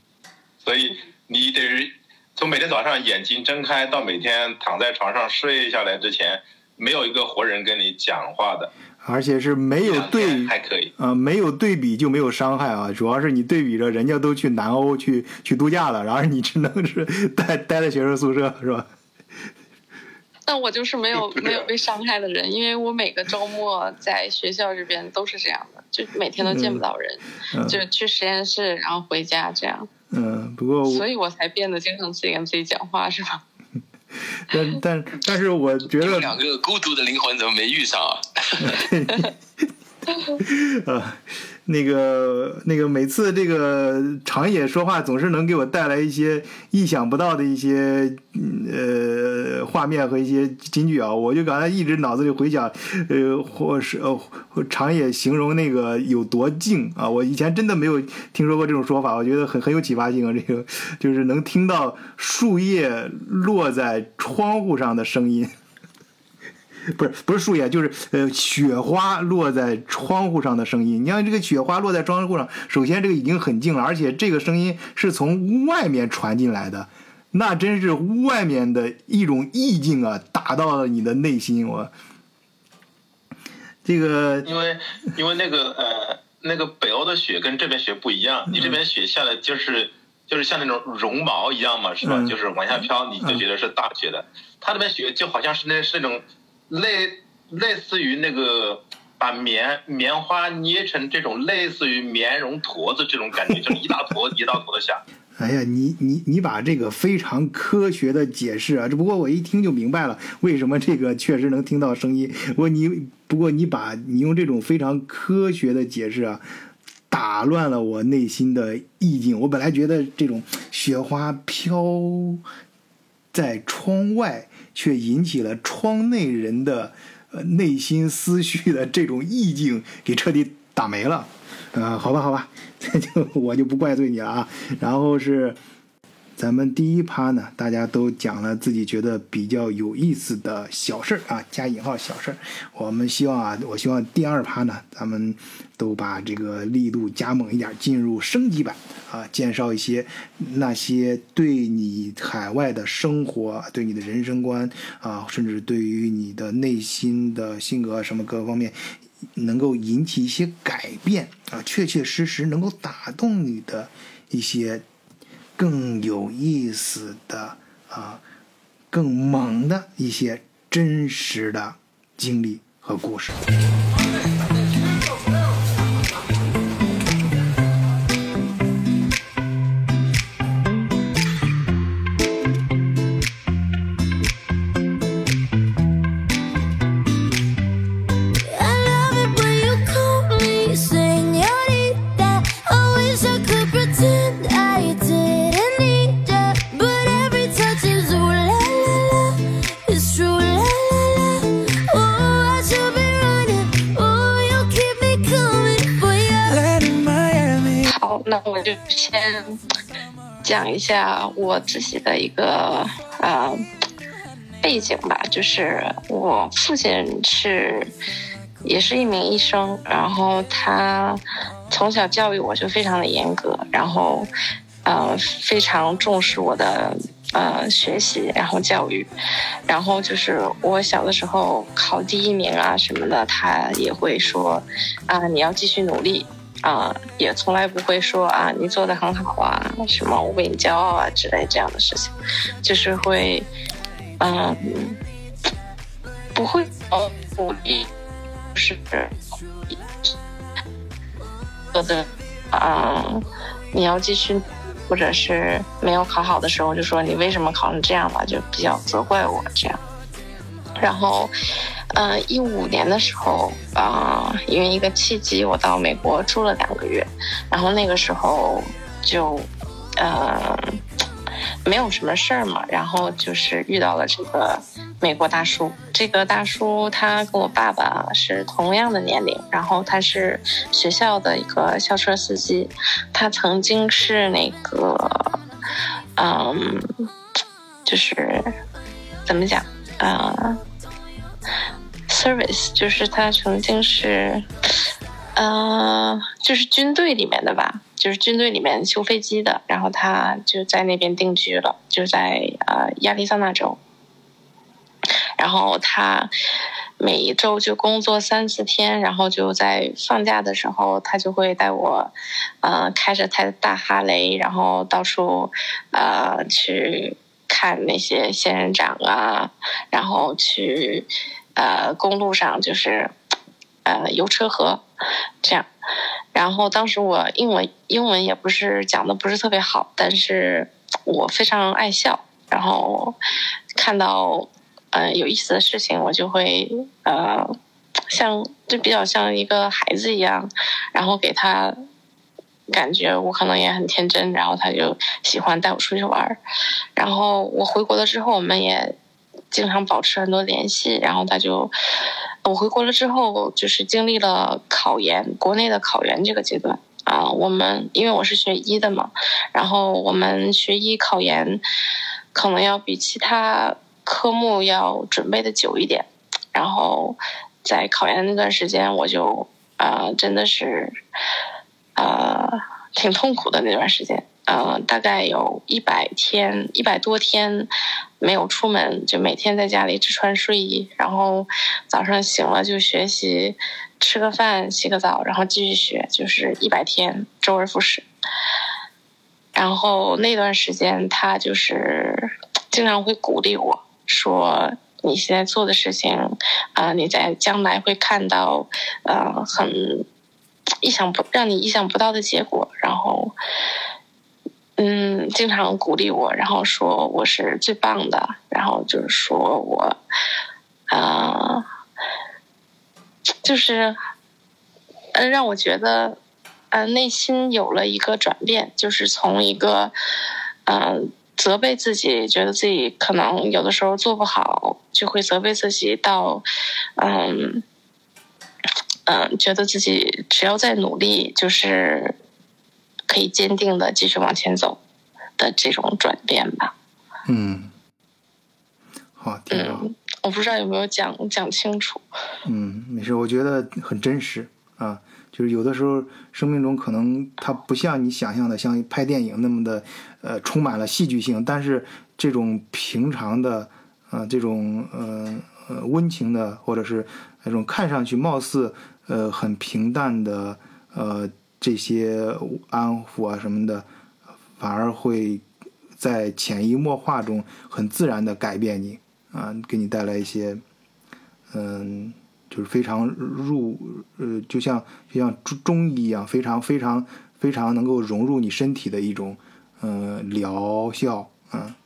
所以你得是从每天早上眼睛睁开到每天躺在床上睡下来之前，没有一个活人跟你讲话的，而且是没有对天还可以。啊、没有对比就没有伤害啊，主要是你对比着人家都去南欧去去度假了，然后你只能是待 *laughs* 待在学生宿舍是吧？但我就是没有没有被伤害的人，因为我每个周末在学校这边都是这样的，就每天都见不到人，嗯就去实验室，然后回家这样，嗯，不过所以我才变得经常自己跟自己讲话，是吧？*laughs* 但但但是我觉得两个孤独的灵魂怎么没遇上啊？*laughs* *laughs* 呃，那个那个，每次这个长野说话总是能给我带来一些意想不到的一些呃画面和一些金句啊，我就刚才一直脑子里回想，呃，或是呃长野形容那个有多静啊，我以前真的没有听说过这种说法，我觉得很很有启发性啊，这个就是能听到树叶落在窗户上的声音。*laughs* 不是不是树叶，就是呃雪花落在窗户上的声音。你像这个雪花落在窗户上，首先这个已经很静了，而且这个声音是从屋外面传进来的，那真是屋外面的一种意境啊，打到了你的内心。我这个因为因为那个呃那个北欧的雪跟这边雪不一样，你这边雪下的就是就是像那种绒毛一样嘛，是吧？嗯就是往下飘，你就觉得是大雪的。它那边雪就好像是那是那种类类似于那个把棉棉花捏成这种类似于棉绒坨子这种感觉，就是一大坨一大坨的下。*laughs* 哎呀，你你你把这个非常科学的解释啊，只不过我一听就明白了，为什么这个确实能听到声音。我你不过你把你用这种非常科学的解释啊，打乱了我内心的意境。我本来觉得这种雪花飘在窗外，却引起了窗内人的呃内心思绪的这种意境，给彻底打没了。呃，好吧，好吧，这 *laughs* 就我就不怪罪你了啊。然后是咱们第一趴呢，大家都讲了自己觉得比较有意思的小事儿啊，加引号小事儿。我们希望啊，我希望第二趴呢，咱们都把这个力度加猛一点，进入升级版啊，介绍一些那些对你海外的生活、对你的人生观啊，甚至对于你的内心的性格什么各方面。能够引起一些改变啊，确确实实能够打动你的一些更有意思的啊、更猛的一些真实的经历和故事。一下我自己的一个呃背景吧，就是我父亲是也是一名医生，然后他从小教育我就非常的严格，然后呃非常重视我的呃学习，然后教育，然后就是我小的时候考第一名啊什么的，他也会说啊你要继续努力。啊，也从来不会说啊，你做的很好啊，什么我为你骄傲啊之类这样的事情，就是会，嗯，不会哦鼓励，是，做的，嗯，你要继续，或者是没有考好的时候，就说你为什么考成这样吧，就比较责怪我这样，然后。嗯，一五年的时候，啊，因为一个契机，我到美国住了两个月，然后那个时候就，呃，没有什么事儿嘛，然后就是遇到了这个美国大叔。这个大叔他跟我爸爸是同样的年龄，然后他是学校的一个校车司机，他曾经是那个，嗯，就是怎么讲，啊。Service 就是他曾经是，呃，就是军队里面的吧，就是军队里面修飞机的，然后他就在那边定居了，就在呃亚利桑那州。然后他每一周就工作三四天，然后就在放假的时候，他就会带我，呃，开着他的大哈雷，然后到处呃去看那些仙人掌啊，然后去。呃，公路上就是，呃，游车河，这样。然后当时我英文英文也不是讲的不是特别好，但是我非常爱笑。然后看到呃有意思的事情，我就会呃像就比较像一个孩子一样，然后给他感觉我可能也很天真，然后他就喜欢带我出去玩。然后我回国了之后，我们也。经常保持很多联系，然后他就，我回国了之后，就是经历了考研，国内的考研这个阶段啊。我们因为我是学医的嘛，然后我们学医考研，可能要比其他科目要准备的久一点。然后在考研那段时间，我就啊，真的是，呃，挺痛苦的那段时间。呃，大概有一百天，一百多天没有出门，就每天在家里只穿睡衣，然后早上醒了就学习，吃个饭，洗个澡，然后继续学，就是一百天，周而复始。然后那段时间，他就是经常会鼓励我说：“你现在做的事情，啊，你在将来会看到，呃，很意想不让你意想不到的结果。”然后。嗯，经常鼓励我，然后说我是最棒的，然后就是说我，啊，就是，呃，让我觉得，呃，内心有了一个转变，就是从一个，嗯，责备自己，觉得自己可能有的时候做不好，就会责备自己，到，嗯，嗯，觉得自己只要再努力，就是。可以坚定的继续往前走的这种转变吧。嗯，好，嗯，我不知道有没有讲讲清楚。嗯，没事，我觉得很真实啊。就是有的时候，生命中可能它不像你想象的，像拍电影那么的，呃，充满了戏剧性。但是这种平常的，呃，这种呃呃温情的，或者是那种看上去貌似呃很平淡的，呃。这些安抚啊什么的，反而会在潜移默化中很自然的改变你啊，给你带来一些，嗯，就是非常入呃，就像就像中中医一样，非常非常非常能够融入你身体的一种嗯疗效啊，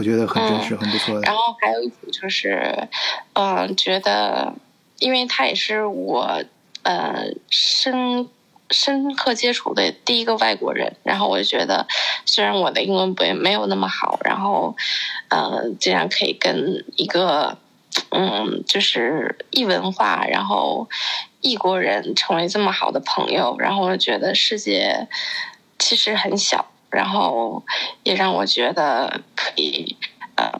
我觉得很真实，很不错的。然后还有一组就是，嗯，觉得，因为他也是我呃深。深刻接触的第一个外国人，然后我就觉得，虽然我的英文不没有那么好，然后，呃，竟然可以跟一个，嗯，就是异文化，然后异国人成为这么好的朋友，然后我觉得世界其实很小，然后也让我觉得可以，呃，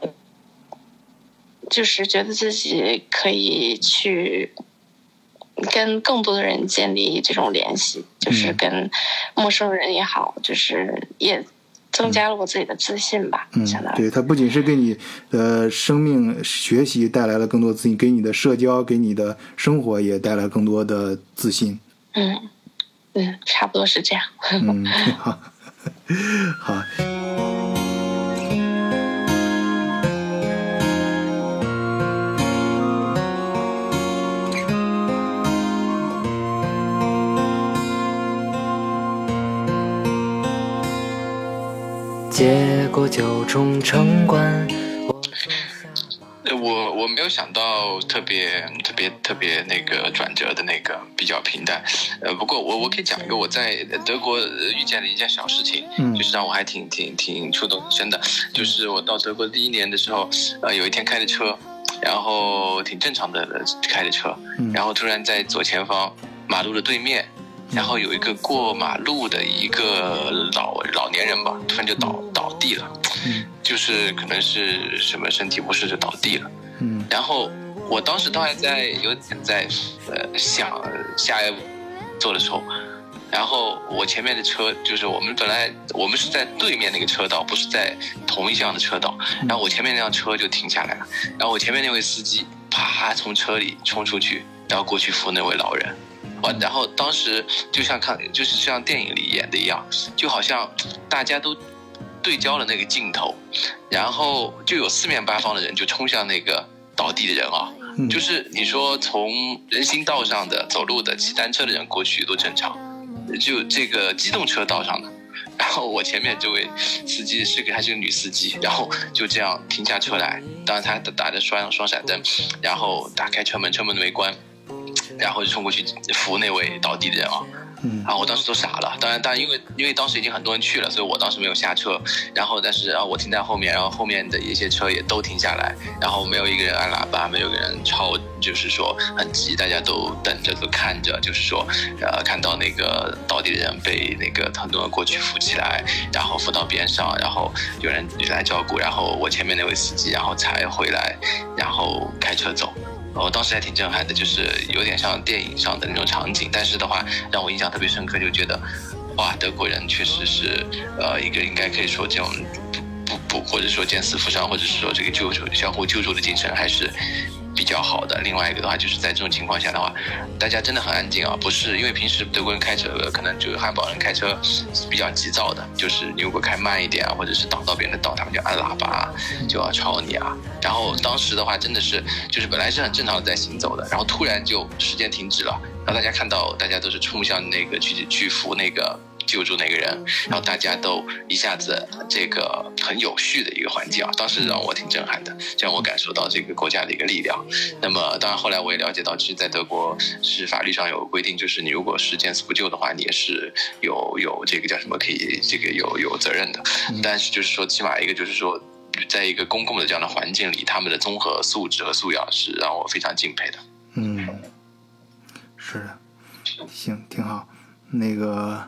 就是觉得自己可以去。跟更多的人建立这种联系，就是跟陌生人也好，就是也增加了我自己的自信吧。嗯，对，它不仅是给你的生命学习带来了更多自信，给你的社交、给你的生活也带来更多的自信。嗯嗯，差不多是这样。嗯，好，*laughs* 好。接过九重城关。我我没有想到特别特别特别那个转折的那个比较平淡，呃，不过我我可以讲一个我在德国遇见的一件小事情，就是让我还挺挺挺触动真的，就是我到德国第一年的时候，呃，有一天开着车，然后挺正常的开着车，然后突然在左前方马路的对面。然后有一个过马路的一个老老年人吧，突然就倒倒地了，就是可能是什么身体不适就倒地了。嗯，然后我当时都还在有点在呃想下一步做的时候，然后我前面的车就是我们本来我们是在对面那个车道，不是在同一向的车道，然后我前面那辆车就停下来了，然后我前面那位司机啪从车里冲出去，然后过去扶那位老人。完，然后当时就像看，就是像电影里演的一样，就好像大家都对焦了那个镜头，然后就有四面八方的人就冲向那个倒地的人啊，就是你说从人行道上的走路的、骑单车的人过去都正常，就这个机动车道上的，然后我前面这位司机是个还是个女司机，然后就这样停下车来，当然她打着双双闪灯，然后打开车门，车门没关。然后就冲过去扶那位倒地的人啊，然后我当时都傻了。当然，但因为因为当时已经很多人去了，所以我当时没有下车。然后，但是然后，我停在后面，然后后面的一些车也都停下来，然后没有一个人按喇叭，没有一个人超，就是说很急，大家都等着，都看着，就是说，呃，看到那个倒地的人被那个很多人过去扶起来，然后扶到边上，然后有人来照顾，然后我前面那位司机，然后才回来，然后开车走。我当时还挺震撼的，就是有点像电影上的那种场景，但是的话让我印象特别深刻，就觉得，哇，德国人确实是，呃，一个应该可以说这种不不不或者说见死不伤，或者是说这个救助相互救助的精神还是。比较好的，另外一个的话，就是在这种情况下的话，大家真的很安静啊，不是因为平时德国人开车可能就是汉堡人开车是比较急躁的，就是你如果开慢一点啊，或者是挡到别人的道，他们就按喇叭，就要吵你啊。然后当时的话，真的是就是本来是很正常的在行走的，然后突然就时间停止了，然后大家看到大家都是冲向那个去去扶那个救助那个人，然后大家都一下子这个很有序的一个环境啊，当时让我挺震撼的，让我感受到这个国家的一个力量。那么当然后来我也了解到，其实，在德国是法律上有规定，就是你如果是见死不救的话，你也是有有这个叫什么可以这个有有责任的。但是就是说，起码一个就是说。在一个公共的这样的环境里，他们的综合素质和素养是让我非常敬佩的。嗯，是的，行，挺好。那个，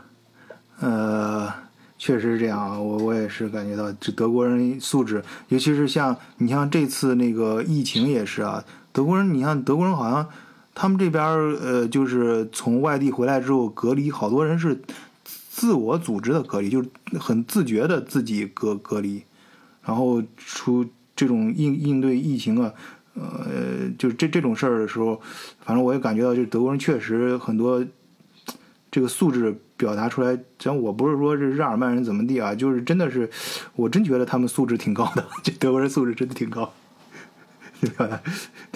呃，确实是这样啊。我我也是感觉到，这德国人素质，尤其是像你像这次那个疫情也是啊，德国人，你像德国人好像他们这边呃，就是从外地回来之后隔离，好多人是自我组织的隔离，就是很自觉的自己隔隔离。然后出这种应应对疫情啊，呃，就这这种事儿的时候，反正我也感觉到，就德国人确实很多这个素质表达出来。像我不是说这日耳曼人怎么地啊，就是真的是，我真觉得他们素质挺高的，*laughs* 这德国人素质真的挺高。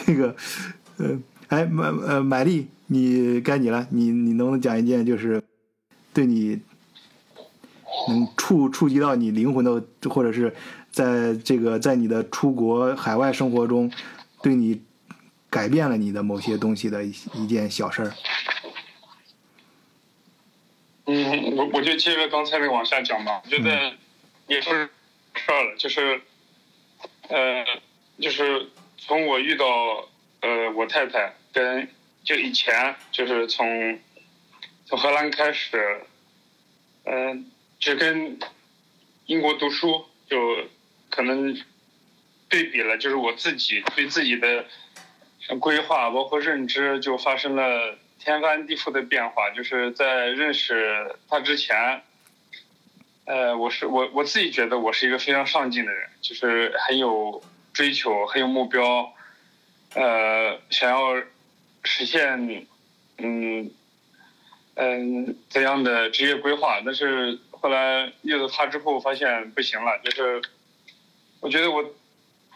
那个，呃，哎，买呃，买力，你该你了，你你能不能讲一件就是对你能触触及到你灵魂的，或者是？在这个在你的出国海外生活中，对你改变了你的某些东西的一一件小事儿。嗯，我我就接着刚才那个往下讲吧。我觉得也是事儿了，就是呃，就是从我遇到呃我太太跟就以前就是从从荷兰开始，嗯，就跟英国读书就。可能对比了，就是我自己对自己的规划，包括认知，就发生了天翻地覆的变化。就是在认识他之前，呃，我是我我自己觉得我是一个非常上进的人，就是很有追求，很有目标，呃，想要实现嗯嗯怎样的职业规划。但是后来遇到他之后，发现不行了，就是。我觉得我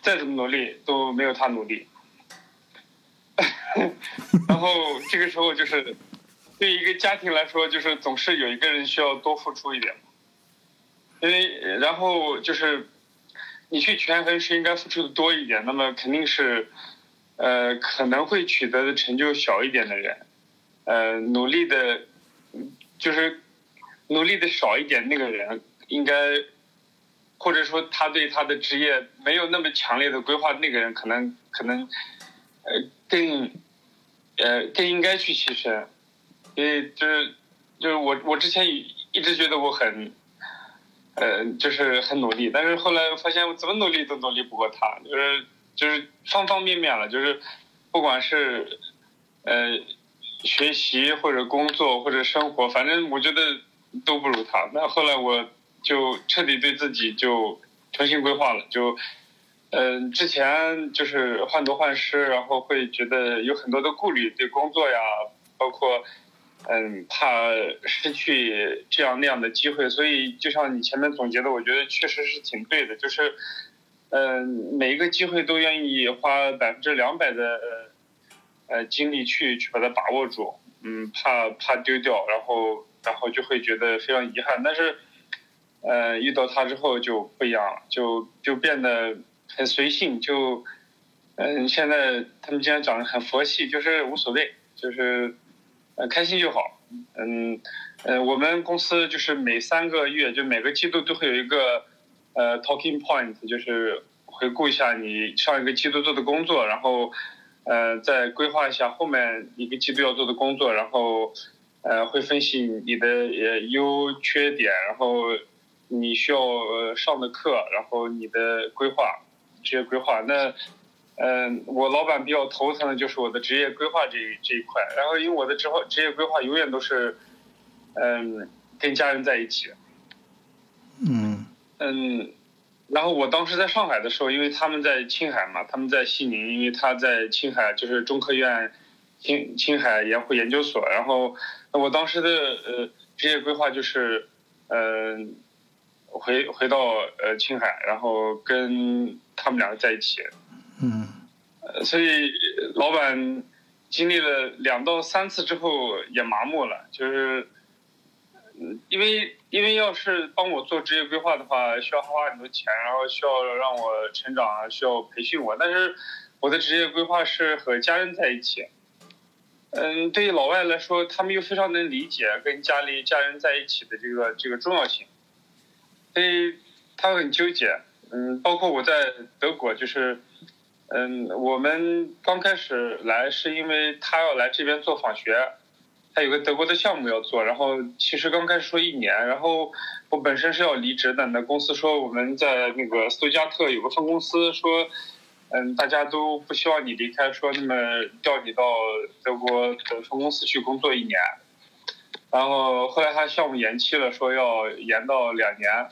再怎么努力都没有他努力，*laughs* 然后这个时候就是对一个家庭来说，就是总是有一个人需要多付出一点，因为然后就是你去权衡是应该付出的多一点，那么肯定是呃可能会取得的成就小一点的人，呃努力的，就是努力的少一点那个人应该。或者说他对他的职业没有那么强烈的规划，那个人可能可能，呃，更，呃，更应该去牺牲，因为就是就是我我之前一直觉得我很，呃，就是很努力，但是后来发现我怎么努力都努力不过他，就是就是方方面面了，就是不管是呃学习或者工作或者生活，反正我觉得都不如他。那后来我。就彻底对自己就重新规划了，就嗯，之前就是患得患失，然后会觉得有很多的顾虑，对工作呀，包括嗯，怕失去这样那样的机会，所以就像你前面总结的，我觉得确实是挺对的，就是嗯，每一个机会都愿意花百分之两百的呃精力去去把它把握住，嗯，怕怕丢掉，然后然后就会觉得非常遗憾，但是。呃，遇到他之后就不一样了，就就变得很随性，就嗯，现在他们经常讲的很佛系，就是无所谓，就是呃开心就好。嗯，呃，我们公司就是每三个月，就每个季度都会有一个呃 talking point，就是回顾一下你上一个季度做的工作，然后呃再规划一下后面一个季度要做的工作，然后呃会分析你的呃优缺点，然后。你需要呃上的课，然后你的规划，职业规划。那，嗯，我老板比较头疼的就是我的职业规划这这一块。然后因为我的职后职业规划永远都是，嗯，跟家人在一起。嗯。嗯，然后我当时在上海的时候，因为他们在青海嘛，他们在西宁，因为他在青海就是中科院青青海盐湖研究所。然后我当时的呃职业规划就是，嗯。回回到呃青海，然后跟他们两个在一起，嗯，呃，所以老板经历了两到三次之后也麻木了，就是因为因为要是帮我做职业规划的话，需要花很多钱，然后需要让我成长啊，需要培训我。但是我的职业规划是和家人在一起。嗯，对于老外来说，他们又非常能理解跟家里家人在一起的这个这个重要性，所以他很纠结。嗯，包括我在德国，就是，嗯，我们刚开始来是因为他要来这边做访学。他有个德国的项目要做，然后其实刚开始说一年，然后我本身是要离职的，那公司说我们在那个斯图加特有个分公司，说，嗯，大家都不希望你离开，说那么调你到德国的分公司去工作一年，然后后来他项目延期了，说要延到两年，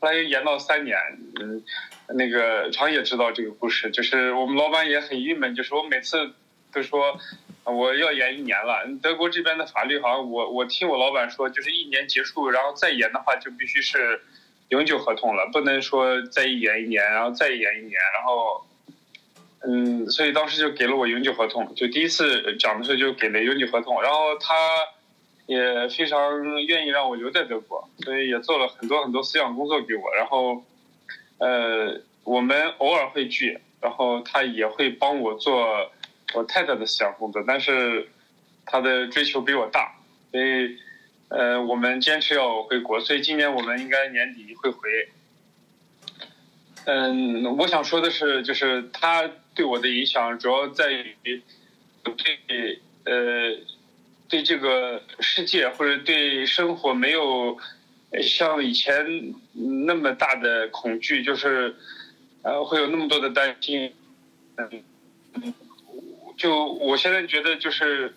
后来又延到三年，嗯，那个常也知道这个故事，就是我们老板也很郁闷，就是我每次都说。我要延一年了。德国这边的法律好像我我听我老板说，就是一年结束，然后再延的话就必须是永久合同了，不能说再延一年，然后再延一年，然后，嗯，所以当时就给了我永久合同。就第一次讲的时候就给了永久合同，然后他也非常愿意让我留在德国，所以也做了很多很多思想工作给我。然后，呃，我们偶尔会聚，然后他也会帮我做。我太太的思想工作，但是他的追求比我大，所以呃，我们坚持要回国，所以今年我们应该年底会回。嗯，我想说的是，就是他对我的影响主要在于对呃对这个世界或者对生活没有像以前那么大的恐惧，就是呃会有那么多的担心，嗯。就我现在觉得就是，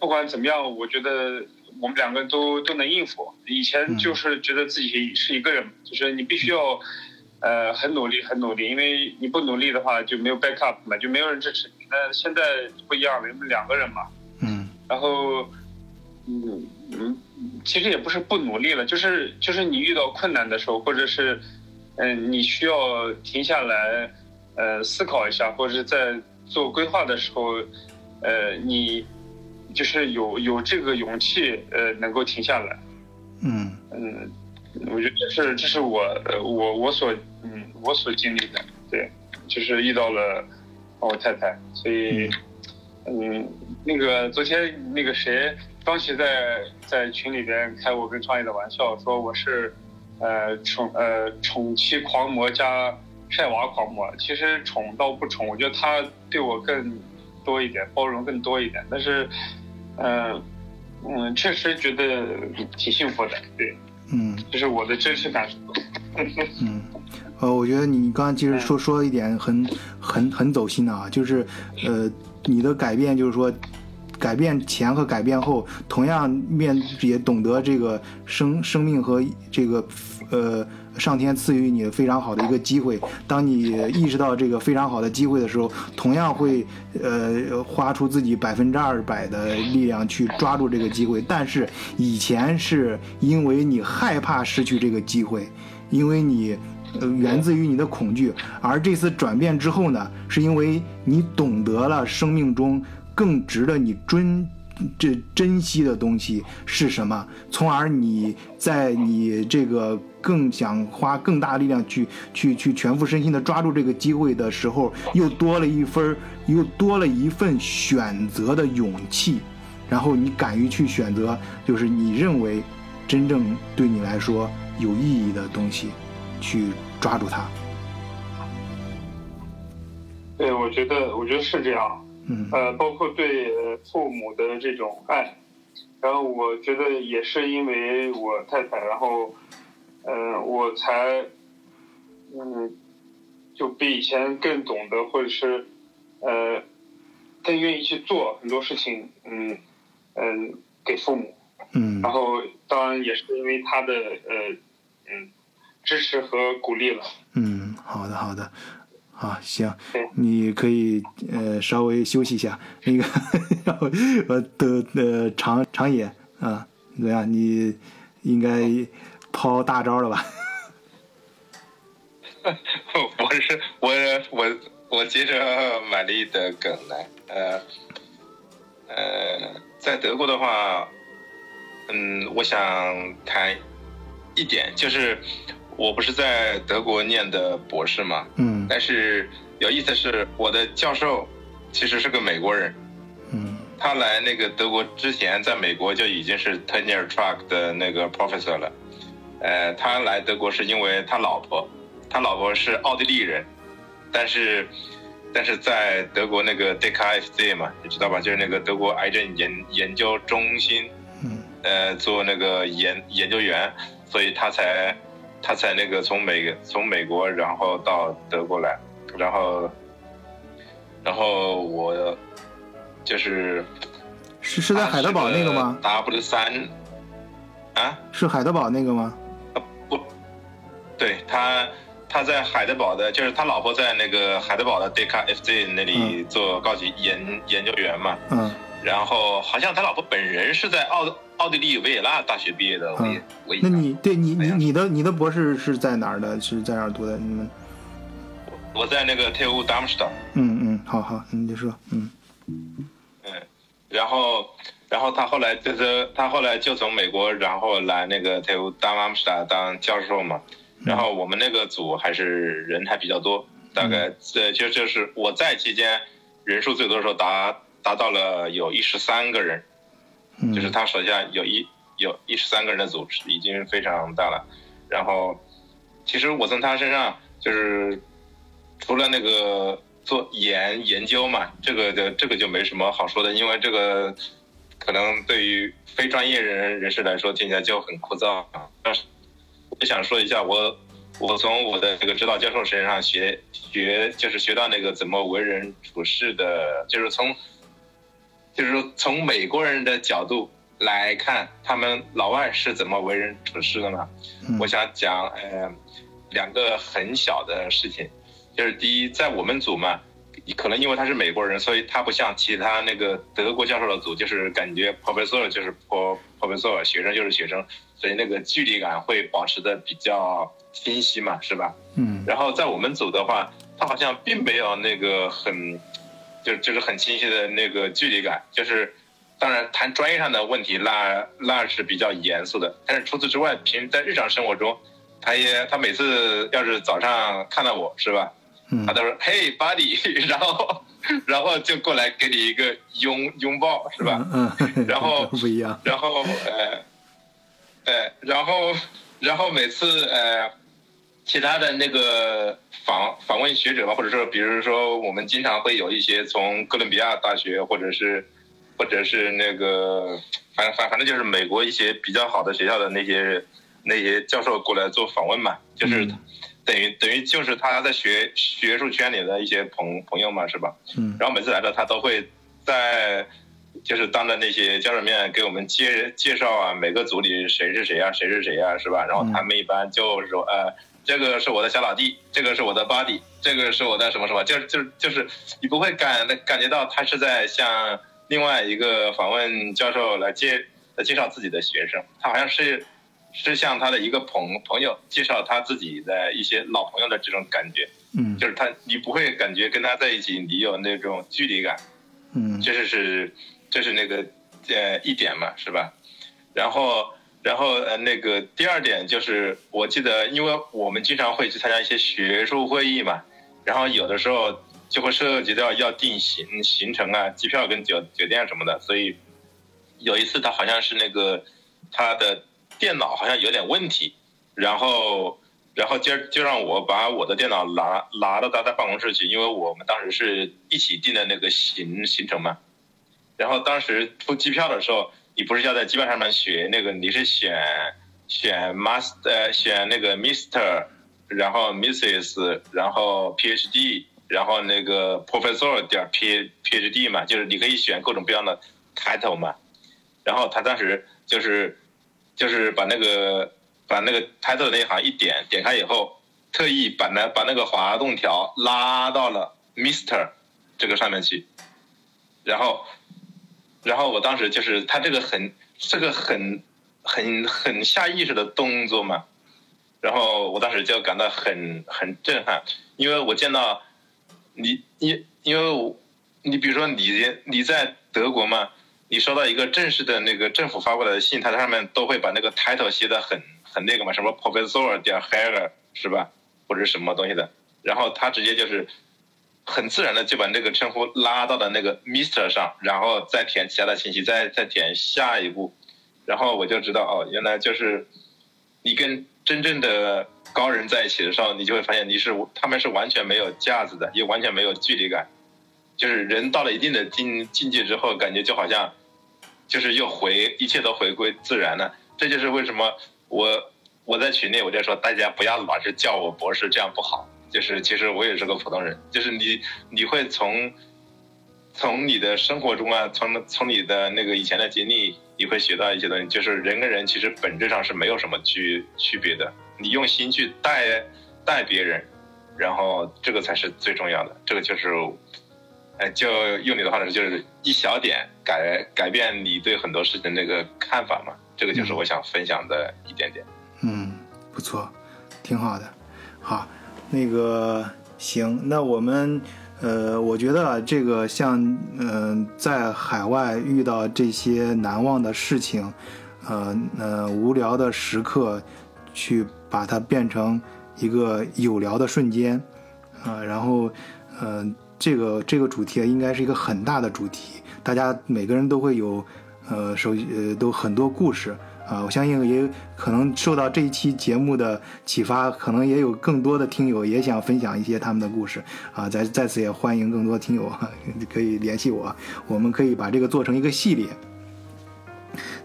不管怎么样，我觉得我们两个都都能应付。以前就是觉得自己是一个人，就是你必须要，呃，很努力，很努力，因为你不努力的话就没有 backup 嘛，就没有人支持你。那现在不一样了，我们两个人嘛。嗯。然后，嗯嗯，其实也不是不努力了，就是就是你遇到困难的时候，或者是，嗯，你需要停下来，呃，思考一下，或者是在。做规划的时候，呃，你就是有有这个勇气，呃，能够停下来。嗯嗯，我觉得这是这是我我我所嗯我所经历的，对，就是遇到了我太太，所以嗯那个昨天那个谁张琪在在群里边开我跟创业的玩笑，说我是呃宠呃宠妻狂魔加。晒娃狂魔，其实宠到不宠，我觉得他对我更多一点，包容更多一点。但是，嗯嗯，确实觉得挺幸福的，对，嗯，这是我的真实感受。嗯，呃，我觉得你刚刚其实说说一点很很很走心的啊，就是呃，你的改变就是说，改变前和改变后，同样面也懂得这个生生命和这个呃。上天赐予你非常好的一个机会，当你意识到这个非常好的机会的时候，同样会呃花出自己百分之二百的力量去抓住这个机会。但是以前是因为你害怕失去这个机会，因为你呃源自于你的恐惧，而这次转变之后呢，是因为你懂得了生命中更值得你尊。这珍惜的东西是什么？从而你在你这个更想花更大力量去去去全副身心的抓住这个机会的时候，又多了一分，又多了一份选择的勇气。然后你敢于去选择，就是你认为真正对你来说有意义的东西，去抓住它。对，我觉得，我觉得是这样。呃，包括对父母的这种爱，然后我觉得也是因为我太太，然后，嗯，我才，嗯，就比以前更懂得，或者是，呃，更愿意去做很多事情，嗯，嗯，给父母，嗯，然后当然也是因为他的呃，嗯，支持和鼓励了。嗯，好的，好的。啊，行，你可以呃稍微休息一下。那个，*laughs* 我的呃长长野啊，怎么样？你应该抛大招了吧？*laughs* 我是我我我接着玛丽的梗来，呃呃，在德国的话，嗯，我想谈一点，就是我不是在德国念的博士嘛，嗯。但是有意思是，我的教授其实是个美国人，嗯。他来那个德国之前，在美国就已经是 tenure track 的那个 professor 了。呃，他来德国是因为他老婆，他老婆是奥地利人，但是但是在德国那个 DKFZ 嘛，你知道吧？就是那个德国癌症研研究中心，嗯。呃，做那个研研究员，所以他才他才那个从美从美国然后到德国来，然后然后我就是是是在海德堡那个吗？？W 三啊，是海德堡那个吗？啊不，对他他在海德堡的，就是他老婆在那个海德堡的 DKFZ 那里做高级研研究员嘛。嗯然后好像他老婆本人是在奥奥地利维也纳大学毕业的，我也我也那你对你你你的你的博士是在哪儿的？是在哪儿读的？你们我在那个 TU Darmstadt，嗯嗯，好好，你就说嗯。嗯，然后然后他后来就是他后来就从美国然后来那个 TU Darmstadt 当教授嘛，然后我们那个组还是人还比较多，大概这就就是我在期间人数最多的时候达达到了有一十三个人，就是他手下有一有一十三个人的组织，已经非常大了。然后，其实我从他身上就是除了那个做研研究嘛，这个的这个就没什么好说的，因为这个可能对于非专业人人士来说听起来就很枯燥啊。但是我想说一下，我我从我的这个指导教授身上学学，就是学到那个怎么为人处事的，就是从就是说从美国人的角度来看，他们老外是怎么为人处事的呢？嗯我想讲呃两个很小的事情，就是第一，在我们组嘛，可能因为他是美国人，所以他不像其他那个德国教授的组，就是感觉 professor 就是 pro professor，学生就是学生，所以那个距离感会保持的比较清晰嘛，是吧？嗯然后在我们组的话，他好像并没有那个很，就就是很清晰的那个距离感，就是当然谈专业上的问题，那那是比较严肃的，但是除此之外，平在日常生活中，他也他每次要是早上看到我是吧，嗯他都说嘿 buddy，*laughs* 然后然后就过来给你一个拥拥抱是吧？嗯嗯，然后 *laughs* 不一样，然后呃，呃，然后然后每次呃，其他的那个访访问学者吧，或者说比如说我们经常会有一些从哥伦比亚大学或者是或者是那个反正反反正就是美国一些比较好的学校的那些那些教授过来做访问嘛，就是嗯等于等于就是他在学学术圈里的一些朋朋友嘛，是吧？嗯然后每次来了，他都会在就是当着那些教授面给我们介介绍啊，每个组里谁是谁啊，谁是谁啊，是吧？然后他们一般就是说，呃，这个是我的小老弟，这个是我的 buddy，这个是我的什么什么，就是就是就是你不会感感觉到他是在向另外一个访问教授来介来介绍自己的学生，他好像是是向他的一个朋朋友介绍他自己的一些老朋友的这种感觉。嗯就是他，你不会感觉跟他在一起，你有那种距离感，嗯这是是这是那个呃一点嘛，是吧？然后然后呃那个第二点就是，我记得因为我们经常会去参加一些学术会议嘛，然后有的时候就会涉及到要定行行程啊、机票跟酒酒店什么的，所以有一次他好像是那个他的电脑好像有点问题，然后。然后就就让我把我的电脑拿拿到他的办公室去，因为我们当时是一起订的那个行行程嘛。然后当时出机票的时候，你不是要在机票上面选那个，你是选选 master 呃选那个 Mister，然后 Mrs，然后 PhD，然后那个 Professor 点 P PhD 嘛，就是你可以选各种各样的 title 嘛。然后他当时就是就是把那个。把那个 title 那一行一点，点开以后，特意把那把那个滑动条拉到了 Mister 这个上面去，然后，然后我当时就是他这个很这个很很很下意识的动作嘛，然后我当时就感到很很震撼，因为我见到你你因为我你比如说你你在德国嘛，你收到一个正式的那个政府发过来的信，它上面都会把那个 title 写的很很那个嘛，什么 professor 点 hager 是吧，或者什么东西的，然后他直接就是很自然的就把那个称呼拉到了那个 Mister 上，然后再填其他的信息，再再填下一步，然后我就知道哦，原来就是你跟真正的高人在一起的时候，你就会发现你是他们是完全没有架子的，也完全没有距离感。就是人到了一定的境境界之后，感觉就好像，就是又回一切都回归自然了。这就是为什么我我在群内我就说大家不要老是叫我博士，这样不好。就是其实我也是个普通人，就是你你会从从你的生活中啊，从从你的那个以前的经历，你会学到一些东西。就是人跟人其实本质上是没有什么区区别的，你用心去带带别人，然后这个才是最重要的。这个就是。哎，就用你的话说，就是一小点改改变你对很多事情那个看法嘛，这个就是我想分享的一点点。嗯，不错，挺好的。好，那个行，那我们呃，我觉得这个像嗯，在海外遇到这些难忘的事情，呃呃，无聊的时刻，去把它变成一个有聊的瞬间，啊，然后嗯。这个这个主题应该是一个很大的主题，大家每个人都会有，呃，手呃都很多故事啊。我相信也有可能受到这一期节目的启发，可能也有更多的听友也想分享一些他们的故事啊。在在此也欢迎更多听友可以联系我，我们可以把这个做成一个系列。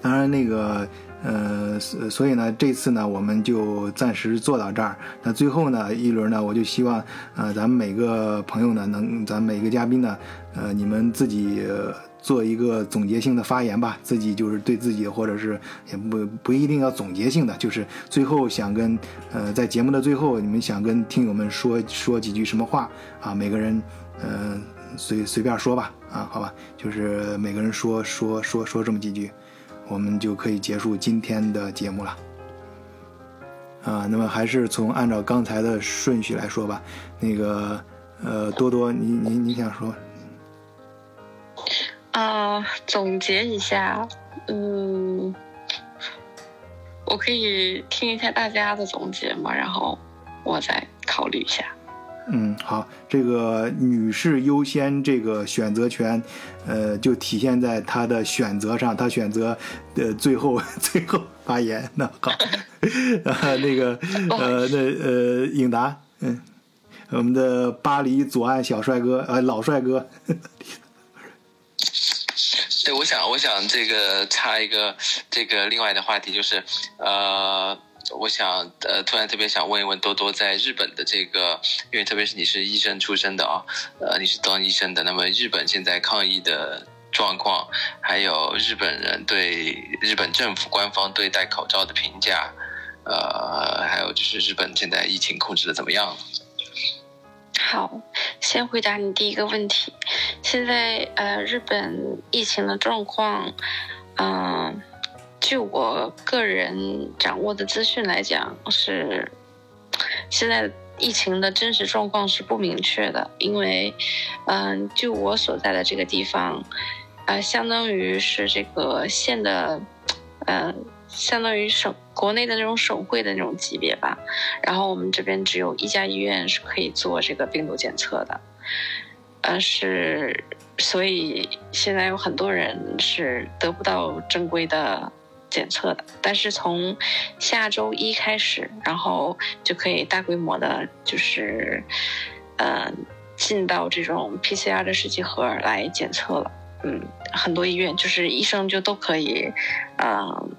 当然那个。呃，所以呢，这次呢，我们就暂时做到这儿。那最后呢，一轮呢，我就希望，呃，咱们每个朋友呢，能，咱们每个嘉宾呢，呃，你们自己做一个总结性的发言吧。自己就是对自己，或者是也不不一定要总结性的，就是最后想跟，呃，在节目的最后，你们想跟听友们说说几句什么话啊？每个人，呃，随随便说吧，啊，好吧，就是每个人说说说说这么几句。我们就可以结束今天的节目了，啊，那么还是从按照刚才的顺序来说吧。那个，呃，多多，你你你想说？啊，总结一下，嗯，我可以听一下大家的总结嘛，然后我再考虑一下。嗯，好，这个女士优先这个选择权，呃，就体现在她的选择上，她选择呃最后 *laughs* 最后发言。那好，啊，*laughs* 那个呃，那呃，颖达，嗯，我们的巴黎左岸小帅哥，呃，老帅哥。对，我想，我想这个插一个这个另外的话题，就是呃。我想，呃，突然特别想问一问多多，在日本的这个，因为特别是你是医生出身的啊，呃，你是当医生的，那么日本现在抗疫的状况，还有日本人对日本政府官方对戴口罩的评价，呃，还有就是日本现在疫情控制的怎么样？好，先回答你第一个问题，现在呃，日本疫情的状况，嗯。就我个人掌握的资讯来讲，是现在疫情的真实状况是不明确的，因为，嗯，就我所在的这个地方，呃，相当于是这个县的，呃，相当于省国内的那种省会的那种级别吧。然后我们这边只有一家医院是可以做这个病毒检测的，呃，是，所以现在有很多人是得不到正规的。检测的，但是从下周一开始，然后就可以大规模的，就是，呃，进到这种 PCR 的试剂盒来检测了。嗯，很多医院就是医生就都可以，呃，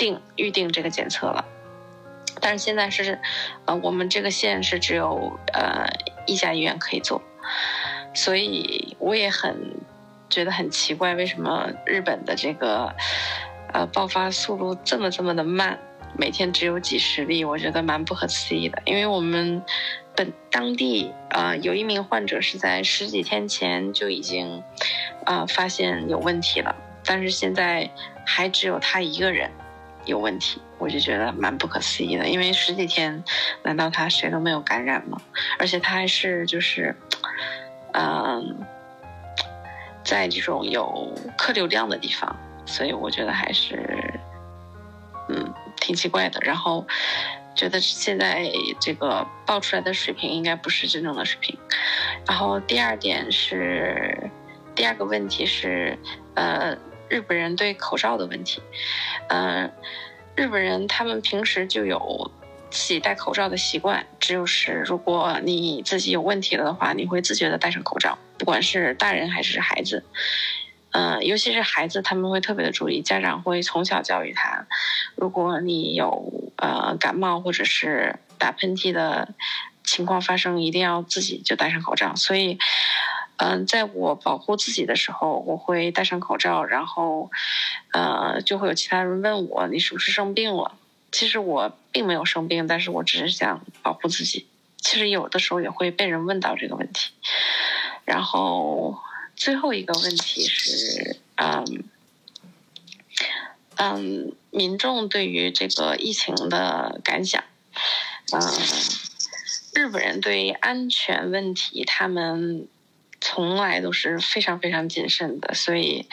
定预定这个检测了。但是现在是，呃，我们这个县是只有呃一家医院可以做，所以我也很觉得很奇怪，为什么日本的这个。呃，爆发速度这么这么的慢，每天只有几十例，我觉得蛮不可思议的。因为我们本当地呃，有一名患者是在十几天前就已经啊发现有问题了，但是现在还只有他一个人有问题，我就觉得蛮不可思议的。因为十几天，难道他谁都没有感染吗？而且他还是就是，嗯。在这种有客流量的地方，所以我觉得还是，嗯，挺奇怪的。然后觉得现在这个报出来的水平应该不是真正的水平。然后第二点是，第二个问题是，呃，日本人对口罩的问题，嗯，日本人他们平时就有。自己戴口罩的习惯，只有是如果你自己有问题了的话，你会自觉的戴上口罩，不管是大人还是孩子，嗯，尤其是孩子，他们会特别的注意，家长会从小教育他，如果你有呃感冒或者是打喷嚏的情况发生，一定要自己就戴上口罩。所以，嗯，在我保护自己的时候，我会戴上口罩，然后，呃，就会有其他人问我你是不是生病了。其实我并没有生病，但是我只是想保护自己。其实有的时候也会被人问到这个问题。然后最后一个问题是，嗯，嗯，民众对于这个疫情的感想，嗯，日本人对安全问题他们从来都是非常非常谨慎的，所以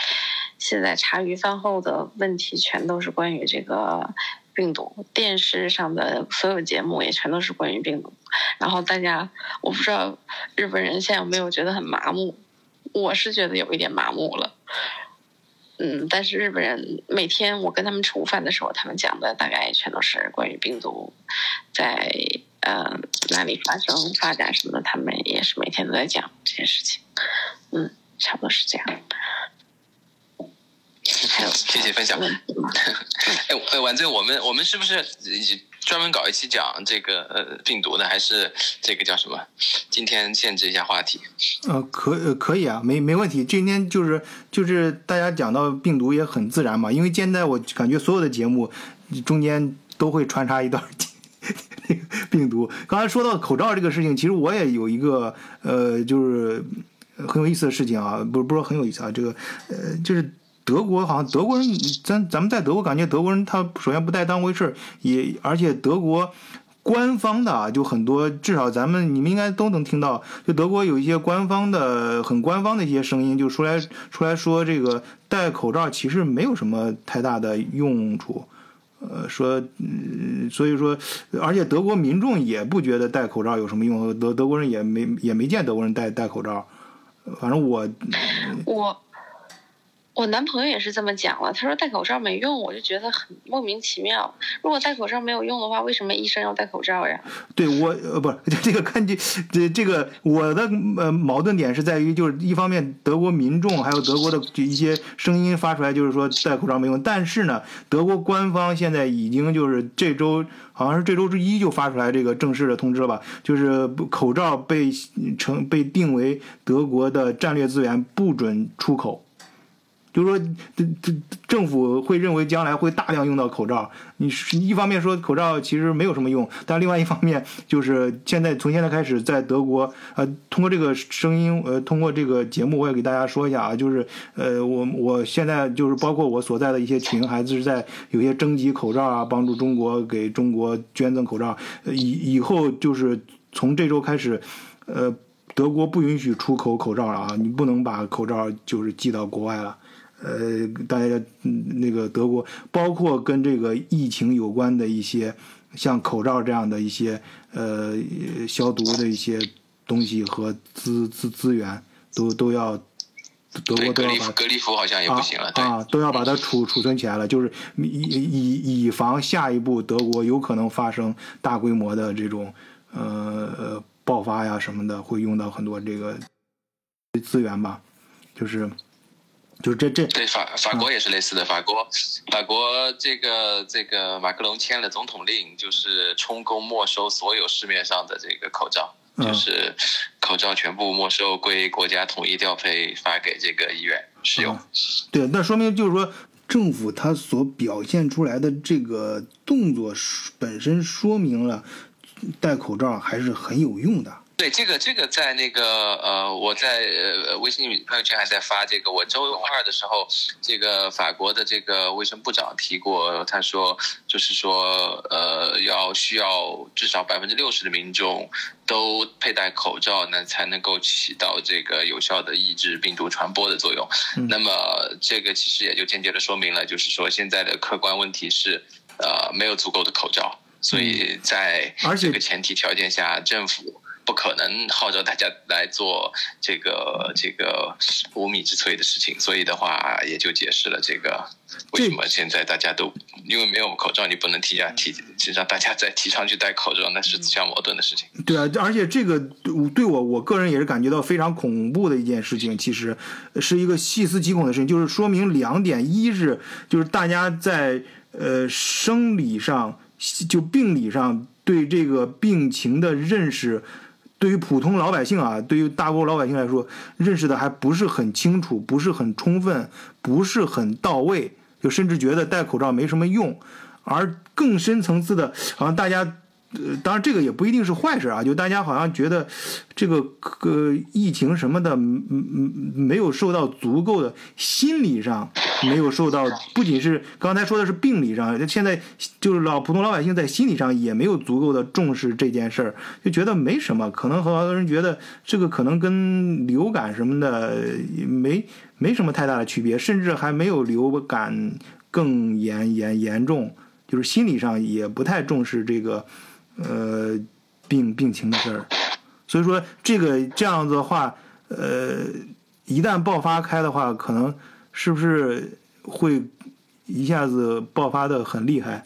现在茶余饭后的问题全都是关于这个。病毒电视上的所有节目也全都是关于病毒，然后大家我不知道日本人现在有没有觉得很麻木，我是觉得有一点麻木了，嗯，但是日本人每天我跟他们吃午饭的时候，他们讲的大概全都是关于病毒在呃哪里发生、发展什么的，他们也是每天都在讲这件事情，嗯，差不多是这样。谢谢分享。哎 *laughs* 哎，晚醉，我们我们是不是专门搞一期讲这个呃病毒的，还是这个叫什么？今天限制一下话题。呃，可呃可以啊，没没问题。今天就是就是大家讲到病毒也很自然嘛，因为现在我感觉所有的节目中间都会穿插一段 *laughs* 病毒。刚才说到口罩这个事情，其实我也有一个呃，就是很有意思的事情啊，不不是很有意思啊，这个呃就是。德国好像德国人，咱咱们在德国感觉德国人他首先不太当回事儿，也而且德国官方的啊就很多，至少咱们你们应该都能听到，就德国有一些官方的很官方的一些声音，就出来出来说这个戴口罩其实没有什么太大的用处，呃说，嗯所以说，而且德国民众也不觉得戴口罩有什么用，德德国人也没也没见德国人戴戴口罩，反正我我。我男朋友也是这么讲了，他说戴口罩没用，我就觉得很莫名其妙。如果戴口罩没有用的话，为什么医生要戴口罩呀？对我呃不是 *laughs* 这个看这这这个我的呃矛盾点是在于，就是一方面德国民众还有德国的一些声音发出来，就是说戴口罩没用。但是呢，德国官方现在已经就是这周好像是这周之一就发出来这个正式的通知了吧，就是口罩被成被定为德国的战略资源，不准出口。就是说，这这政府会认为将来会大量用到口罩。你一方面说口罩其实没有什么用，但另外一方面就是现在从现在开始在德国，呃，通过这个声音，呃，通过这个节目，我也给大家说一下啊，就是呃，我我现在就是包括我所在的一些群，还是在有些征集口罩啊，帮助中国给中国捐赠口罩。以以后就是从这周开始，呃，德国不允许出口口罩了啊，你不能把口罩就是寄到国外了。呃，大家那个德国，包括跟这个疫情有关的一些，像口罩这样的一些呃消毒的一些东西和资资资源，都都要德国都要把隔离服好像也不行了，啊，都要把它储储存起来了，就是以以以防下一步德国有可能发生大规模的这种呃爆发呀什么的，会用到很多这个资源吧，就是。就这这对法法国也是类似的，法国法国这个这个马克龙签了总统令，就是充公没收所有市面上的这个口罩，就是口罩全部没收归国家统一调配发给这个医院使用。对，那说明就是说政府它所表现出来的这个动作本身说明了戴口罩还是很有用的。对这个，这个在那个呃，我在呃微信朋友圈还在发这个。我周二的时候，这个法国的这个卫生部长提过，他说就是说呃，要需要至少百分之六十的民众都佩戴口罩，那才能够起到这个有效的抑制病毒传播的作用。那么这个其实也就间接的说明了，就是说现在的客观问题是呃没有足够的口罩，所以在这个前提条件下，政府。不可能号召大家来做这个这个无米之炊的事情，所以的话也就解释了这个为什么现在大家都因为没有口罩，你不能提啊提，让大家再提倡去戴口罩，那是自相矛盾的事情。对啊，而且这个对我我个人也是感觉到非常恐怖的一件事情，其实是一个细思极恐的事情，就是说明两点：一是就是大家在呃生理上就病理上对这个病情的认识。对于普通老百姓啊，对于大多老百姓来说，认识的还不是很清楚，不是很充分，不是很到位，就甚至觉得戴口罩没什么用，而更深层次的，好像大家。呃，当然这个也不一定是坏事啊，就大家好像觉得这个呃疫情什么的，嗯嗯没有受到足够的心理上没有受到，不仅是刚才说的是病理上，现在就是老普通老百姓在心理上也没有足够的重视这件事儿，就觉得没什么，可能很多人觉得这个可能跟流感什么的没没什么太大的区别，甚至还没有流感更严严严重，就是心理上也不太重视这个。呃，病病情的事儿，所以说这个这样子的话，呃，一旦爆发开的话，可能是不是会一下子爆发的很厉害？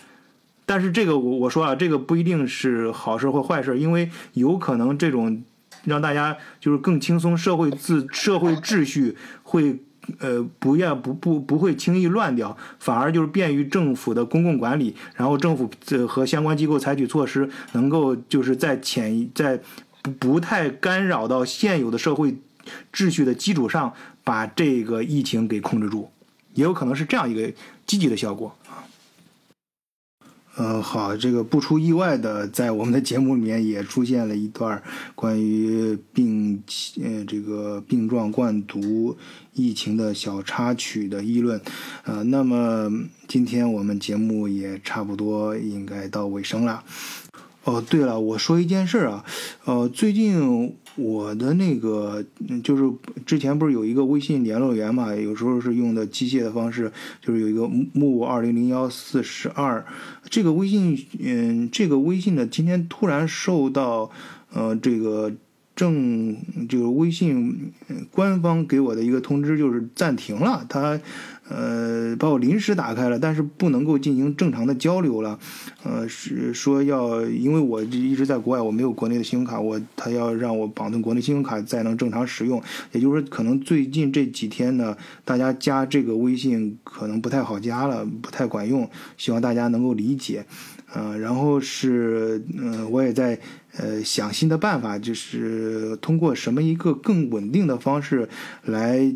但是这个我我说啊，这个不一定是好事或坏事，因为有可能这种让大家就是更轻松，社会自社会秩序会。呃，不要不不不会轻易乱掉，反而就是便于政府的公共管理，然后政府这和相关机构采取措施，能够就是在潜在不不太干扰到现有的社会秩序的基础上，把这个疫情给控制住，也有可能是这样一个积极的效果。嗯，好，这个不出意外的，在我们的节目里面也出现了一段关于病，呃，这个病状冠毒疫情的小插曲的议论。呃，那么今天我们节目也差不多应该到尾声了。哦，对了，我说一件事啊，呃，最近。我的那个就是之前不是有一个微信联络员嘛，有时候是用的机械的方式，就是有一个木二零零幺四十二，这个微信，嗯，这个微信呢，今天突然受到，呃，这个。正这个微信官方给我的一个通知就是暂停了，它呃把我临时打开了，但是不能够进行正常的交流了，呃是说要因为我一直在国外，我没有国内的信用卡，我他要让我绑定国内信用卡才能正常使用，也就是说可能最近这几天呢，大家加这个微信可能不太好加了，不太管用，希望大家能够理解。呃，然后是，呃，我也在呃想新的办法，就是通过什么一个更稳定的方式来，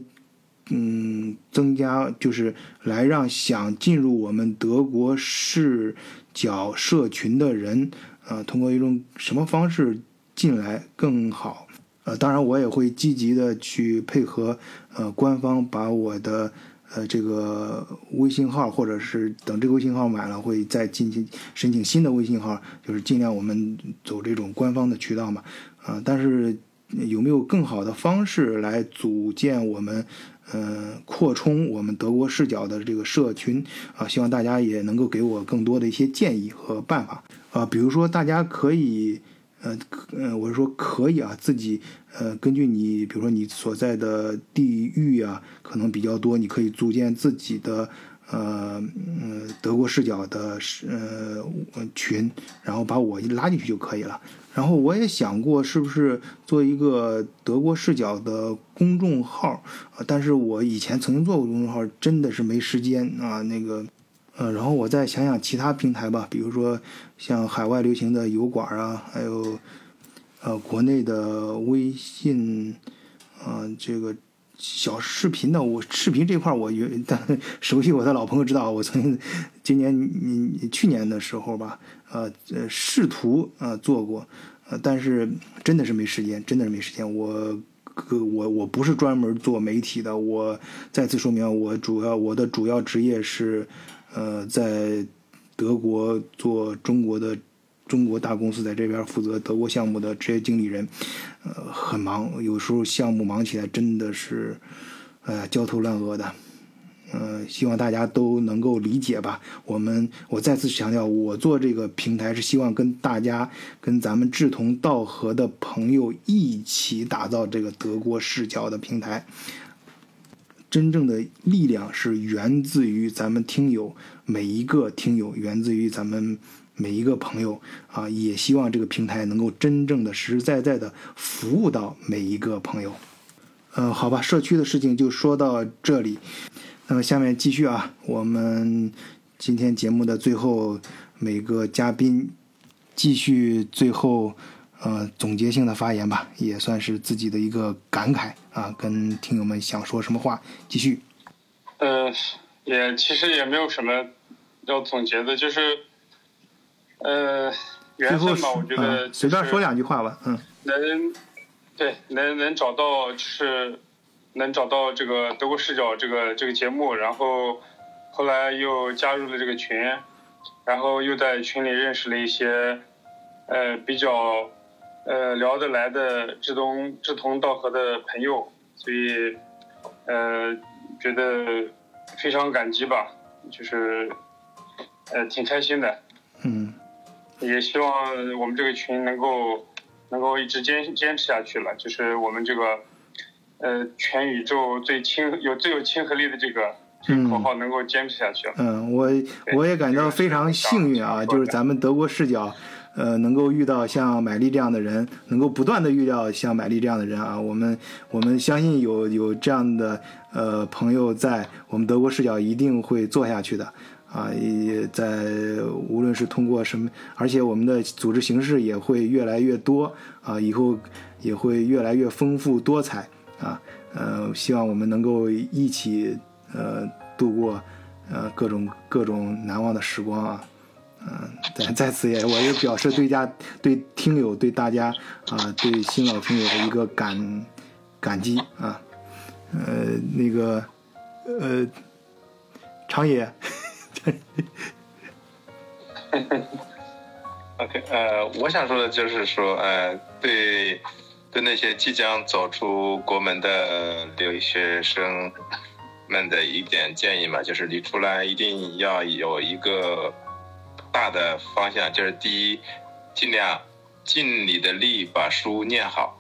嗯，增加，就是来让想进入我们德国视角社群的人，呃，通过一种什么方式进来更好？呃，当然我也会积极的去配合，呃，官方把我的。呃，这个微信号，或者是等这个微信号满了，会再进行申请新的微信号，就是尽量我们走这种官方的渠道嘛。啊，但是有没有更好的方式来组建我们，嗯，扩充我们德国视角的这个社群啊？希望大家也能够给我更多的一些建议和办法啊，比如说大家可以。呃，呃，我是说可以啊，自己呃，根据你，比如说你所在的地域啊，可能比较多，你可以组建自己的呃，呃德国视角的呃群，然后把我拉进去就可以了。然后我也想过，是不是做一个德国视角的公众号啊？但是我以前曾经做过公众号，真的是没时间啊，那个。呃，然后我再想想其他平台吧，比如说像海外流行的油管啊，还有呃国内的微信，啊这个小视频的，我视频这块我有，但 *laughs* 熟悉我的老朋友知道，我曾经今年、你去年的时候吧，呃呃试图呃做过，呃，但是真的是没时间，真的是没时间。我我我不是专门做媒体的，我再次说明，我主要我的主要职业是呃在德国做中国的。中国大公司在这边负责德国项目的职业经理人，呃，很忙，有时候项目忙起来真的是，呃，焦头烂额的，呃，希望大家都能够理解吧。我们我再次强调，我做这个平台是希望跟大家、跟咱们志同道合的朋友一起打造这个德国视角的平台。真正的力量是源自于咱们听友每一个听友，源自于咱们。每一个朋友啊，也希望这个平台能够真正的、实实在在的服务到每一个朋友。呃，好吧，社区的事情就说到这里。那么下面继续啊，我们今天节目的最后，每个嘉宾继续最后呃总结性的发言吧，也算是自己的一个感慨啊，跟听友们想说什么话，继续。呃，也其实也没有什么要总结的，就是。呃，缘分吧，我觉得随便说两句话吧，嗯，能，对，能能找到就是能找到这个德国视角这个这个节目，然后后来又加入了这个群，然后又在群里认识了一些呃比较呃聊得来的志同志同道合的朋友，所以呃觉得非常感激吧，就是呃挺开心的，嗯。也希望我们这个群能够能够一直坚坚持下去了，就是我们这个呃全宇宙最亲有最有亲和力的这个这个口号能够坚持下去。嗯，我我也感到非常幸运啊，就是咱们德国视角呃能够遇到像买力这样的人，能够不断的遇到像买力这样的人啊，我们我们相信有有这样的呃朋友在，我们德国视角一定会做下去的。啊，也在无论是通过什么，而且我们的组织形式也会越来越多啊，以后也会越来越丰富多彩啊。呃，希望我们能够一起呃度过呃各种各种难忘的时光啊。嗯，在在此也我也表示对家对听友对大家啊对新老听友的一个感感激啊。呃，那个呃，长野。*laughs* OK，呃，我想说的就是说，呃，对，对那些即将走出国门的留学生们的一点建议嘛，就是你出来一定要有一个大的方向，就是第一，尽量尽你的力把书念好；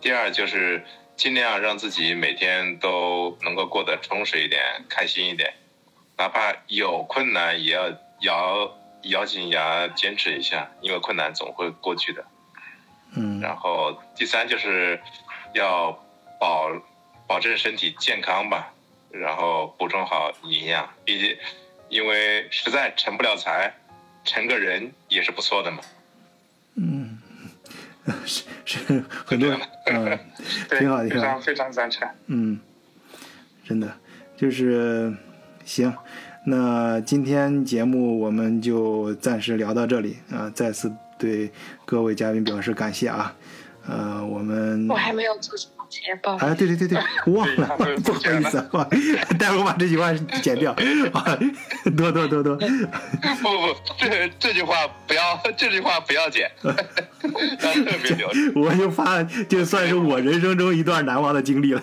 第二，就是尽量让自己每天都能够过得充实一点，开心一点。哪怕有困难，也要咬咬紧牙坚持一下，因为困难总会过去的。嗯。然后第三就是要保保证身体健康吧，然后补充好营养。毕竟，因为实在成不了才，成个人也是不错的嘛。嗯，是是很多嗯，*laughs* 挺好的，非常非常赞成。嗯，真的就是。行，那今天节目我们就暂时聊到这里啊！再次对各位嘉宾表示感谢啊！呃，我们我还没有做总结，吧？啊，对对对对，忘了，不好意思，*laughs* *laughs* 待会儿我把这句话剪掉。啊多多多多，*laughs* 不不，这这句话不要，这句话不要剪，特别牛。我就怕，就算是我人生中一段难忘的经历了。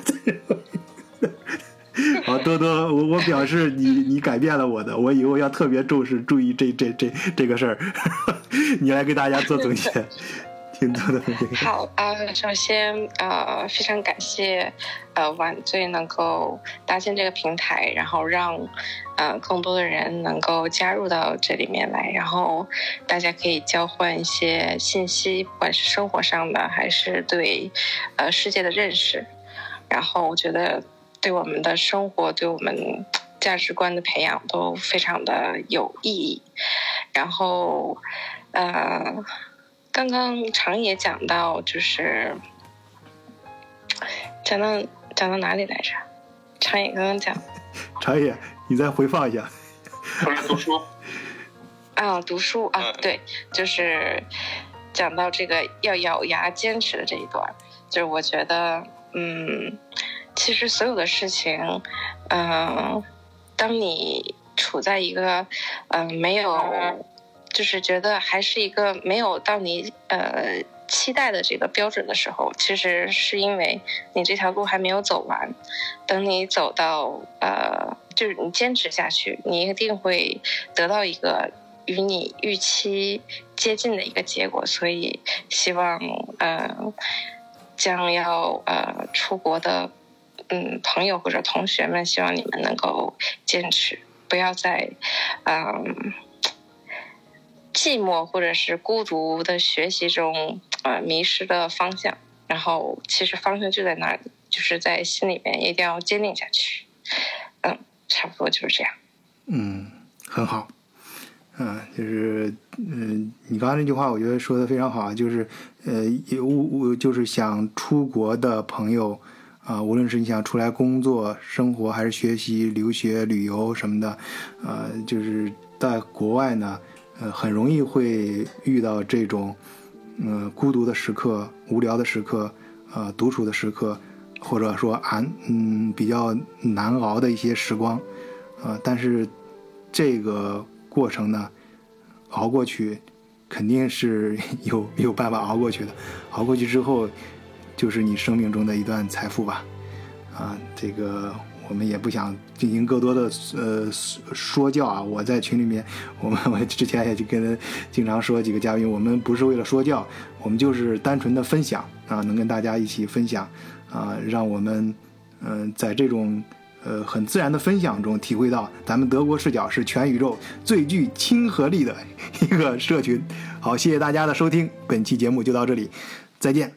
*laughs* 好，多多，我我表示你你改变了我的，我以后要特别重视注意这这这这个事儿，*laughs* 你来给大家做总结，挺多的。*laughs* 好啊，首先呃非常感谢呃晚醉能够搭建这个平台，然后让呃更多的人能够加入到这里面来，然后大家可以交换一些信息，不管是生活上的还是对呃世界的认识，然后我觉得。对我们的生活，对我们价值观的培养都非常的有意义。然后，呃，刚刚常野讲到，就是讲到讲到哪里来着？常野刚刚讲，常野，你再回放一下。*laughs* 读书。啊，读书啊，对，就是讲到这个要咬牙坚持的这一段，就是我觉得，嗯，其实所有的事情，嗯，当你处在一个，嗯，没有，就是觉得还是一个没有到你呃期待的这个标准的时候，其实是因为你这条路还没有走完。等你走到呃，就是你坚持下去，你一定会得到一个与你预期接近的一个结果。所以，希望呃，将要呃出国的嗯朋友或者同学们，希望你们能够坚持。不要在，嗯，寂寞或者是孤独的学习中，呃，迷失了方向。然后，其实方向就在那里，就是在心里面，一定要坚定下去。嗯，差不多就是这样。嗯，很好。嗯，就是，嗯，你刚刚那句话，我觉得说的非常好，就是，呃，有我就是想出国的朋友。啊，无论是你想出来工作、生活，还是学习、留学、旅游什么的，呃，就是在国外呢，呃，很容易会遇到这种，嗯，孤独的时刻、无聊的时刻、呃，独处的时刻，或者说难，嗯，比较难熬的一些时光，啊，但是这个过程呢，熬过去，肯定是 *laughs* 有有办法熬过去的，熬过去之后。就是你生命中的一段财富吧，啊，这个我们也不想进行更多的呃说教啊。我在群里面，我们我之前也就跟经常说几个嘉宾，我们不是为了说教，我们就是单纯的分享啊，能跟大家一起分享啊，让我们嗯在这种呃很自然的分享中体会到，咱们德国视角是全宇宙最具亲和力的一个社群。好，谢谢大家的收听，本期节目就到这里，再见。